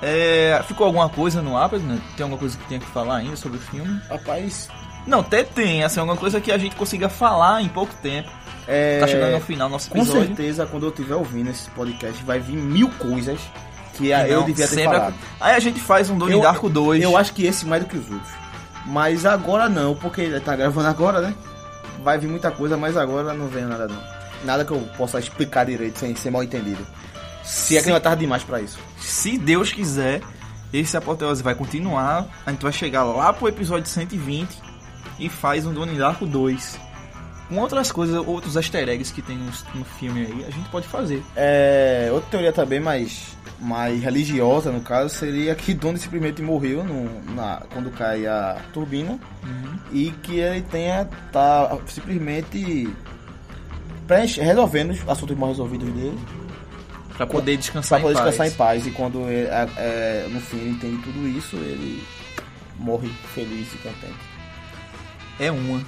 Speaker 1: É, ficou alguma coisa no ar? Tem alguma coisa que tenha que falar ainda sobre o filme?
Speaker 2: Rapaz,
Speaker 1: Não, até tem, assim, alguma coisa que a gente consiga falar em pouco tempo.
Speaker 2: é,
Speaker 1: Tá chegando no final nosso
Speaker 2: com
Speaker 1: episódio.
Speaker 2: certeza quando eu estiver ouvindo esse podcast vai vir mil coisas que
Speaker 1: Não,
Speaker 2: eu devia ter
Speaker 1: sempre-
Speaker 2: falado.
Speaker 1: Aí a gente faz um Donnie
Speaker 2: Eu-
Speaker 1: Darko 2.
Speaker 2: Eu acho que esse mais do que os outros. Mas agora não, porque ele tá gravando agora, né? Vai vir muita coisa, mas agora não vem nada não. Nada que eu possa explicar direito sem ser mal entendido. Se é que não é tarde demais pra isso.
Speaker 1: Se Deus quiser, esse Apoteose vai continuar. A gente vai chegar lá pro episódio 120 e faz um Donnie Darko 2. Com outras coisas, outros easter eggs que tem no, no filme aí, a gente pode fazer.
Speaker 2: É, outra teoria também mais, mais religiosa, no caso, seria que Donnie simplesmente morreu no, na, quando cai a turbina e que ele tenha tá simplesmente resolvendo os assuntos mal resolvidos dele
Speaker 1: Pra poder descansar,
Speaker 2: Pra poder
Speaker 1: em,
Speaker 2: descansar
Speaker 1: paz.
Speaker 2: em paz. E quando ele, é, no fim ele entende tudo isso, ele morre feliz e contente.
Speaker 1: É uma.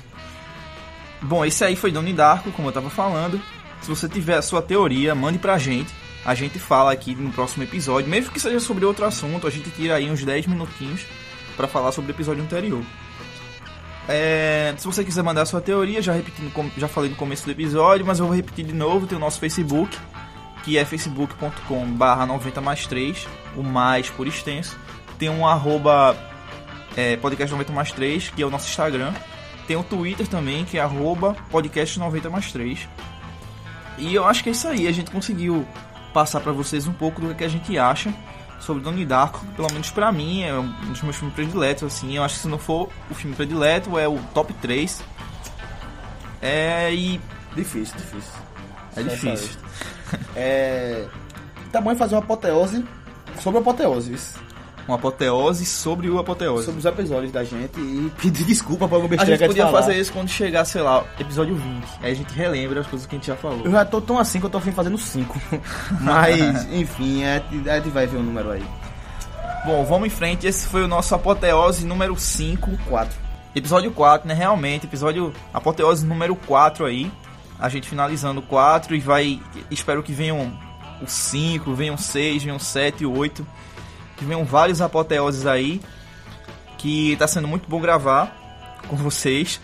Speaker 1: Bom, esse aí foi Donnie Darko, como eu tava falando. Se você tiver a sua teoria, mande pra gente. a gente fala aqui no próximo episódio, mesmo que seja sobre outro assunto, a gente tira aí uns 10 minutinhos pra falar sobre o episódio anterior. É, se você quiser mandar sua teoria, já repetindo, já falei no começo do episódio, mas eu vou repetir de novo, tem o nosso Facebook, que é facebook.com barra 90 mais 3, o mais por extenso. Tem um arroba é, podcast 90 mais 3, que é o nosso Instagram. Tem o Twitter também, que é arroba podcast 90 mais 3. E eu acho que é isso aí, a gente conseguiu passar pra vocês um pouco do que a gente acha sobre Donnie Darko, pelo menos pra mim, é um dos meus filmes prediletos, assim, eu acho que se não for o filme predileto, é o top 3. É, e
Speaker 2: Difícil, difícil.
Speaker 1: é
Speaker 2: Só
Speaker 1: difícil.
Speaker 2: É. Tá bom em fazer uma apoteose sobre a apoteose, viu?
Speaker 1: Uma apoteose sobre o apoteose.
Speaker 2: Sobre os episódios da gente e pedir desculpa pra alguma
Speaker 1: A
Speaker 2: besteira
Speaker 1: gente
Speaker 2: que
Speaker 1: podia fazer isso quando chegar, sei lá, episódio 20. Aí a gente relembra as coisas que a gente já falou.
Speaker 2: Eu já tô tão assim que eu tô afim fazendo 5. [laughs] Mas, enfim, a gente vai ver o número aí.
Speaker 1: Bom, vamos em frente. Esse foi o nosso apoteose número 5.
Speaker 2: 4.
Speaker 1: Episódio 4, né? Realmente, episódio apoteose número 4 aí. A gente finalizando o 4 e vai. Espero que venham o 5, venham o 6, venham o 7 e o 8. Que venham vários apoteoses aí. Que tá sendo muito bom gravar com vocês.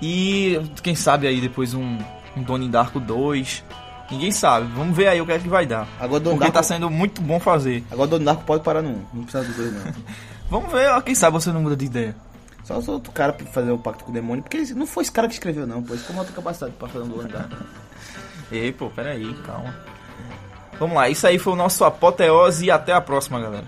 Speaker 1: E quem sabe aí depois um, um Donnie Darko 2. Ninguém sabe. Vamos ver aí o que é que vai dar.
Speaker 2: Agora Donnie
Speaker 1: Porque
Speaker 2: Darko,
Speaker 1: tá sendo muito bom fazer.
Speaker 2: agora Donnie Darko pode parar 1. Não precisa dos dois, não. [laughs]
Speaker 1: Vamos ver, ó, quem sabe você não muda de ideia.
Speaker 2: Só os outro cara pra fazer um pacto com o demônio. Porque não foi esse cara que escreveu, não. Pois como outra capacidade pra fazer um Donnie Darko. [laughs]
Speaker 1: Ei, pô, peraí, calma. Vamos lá, isso aí foi o nosso apoteose e até a próxima, galera.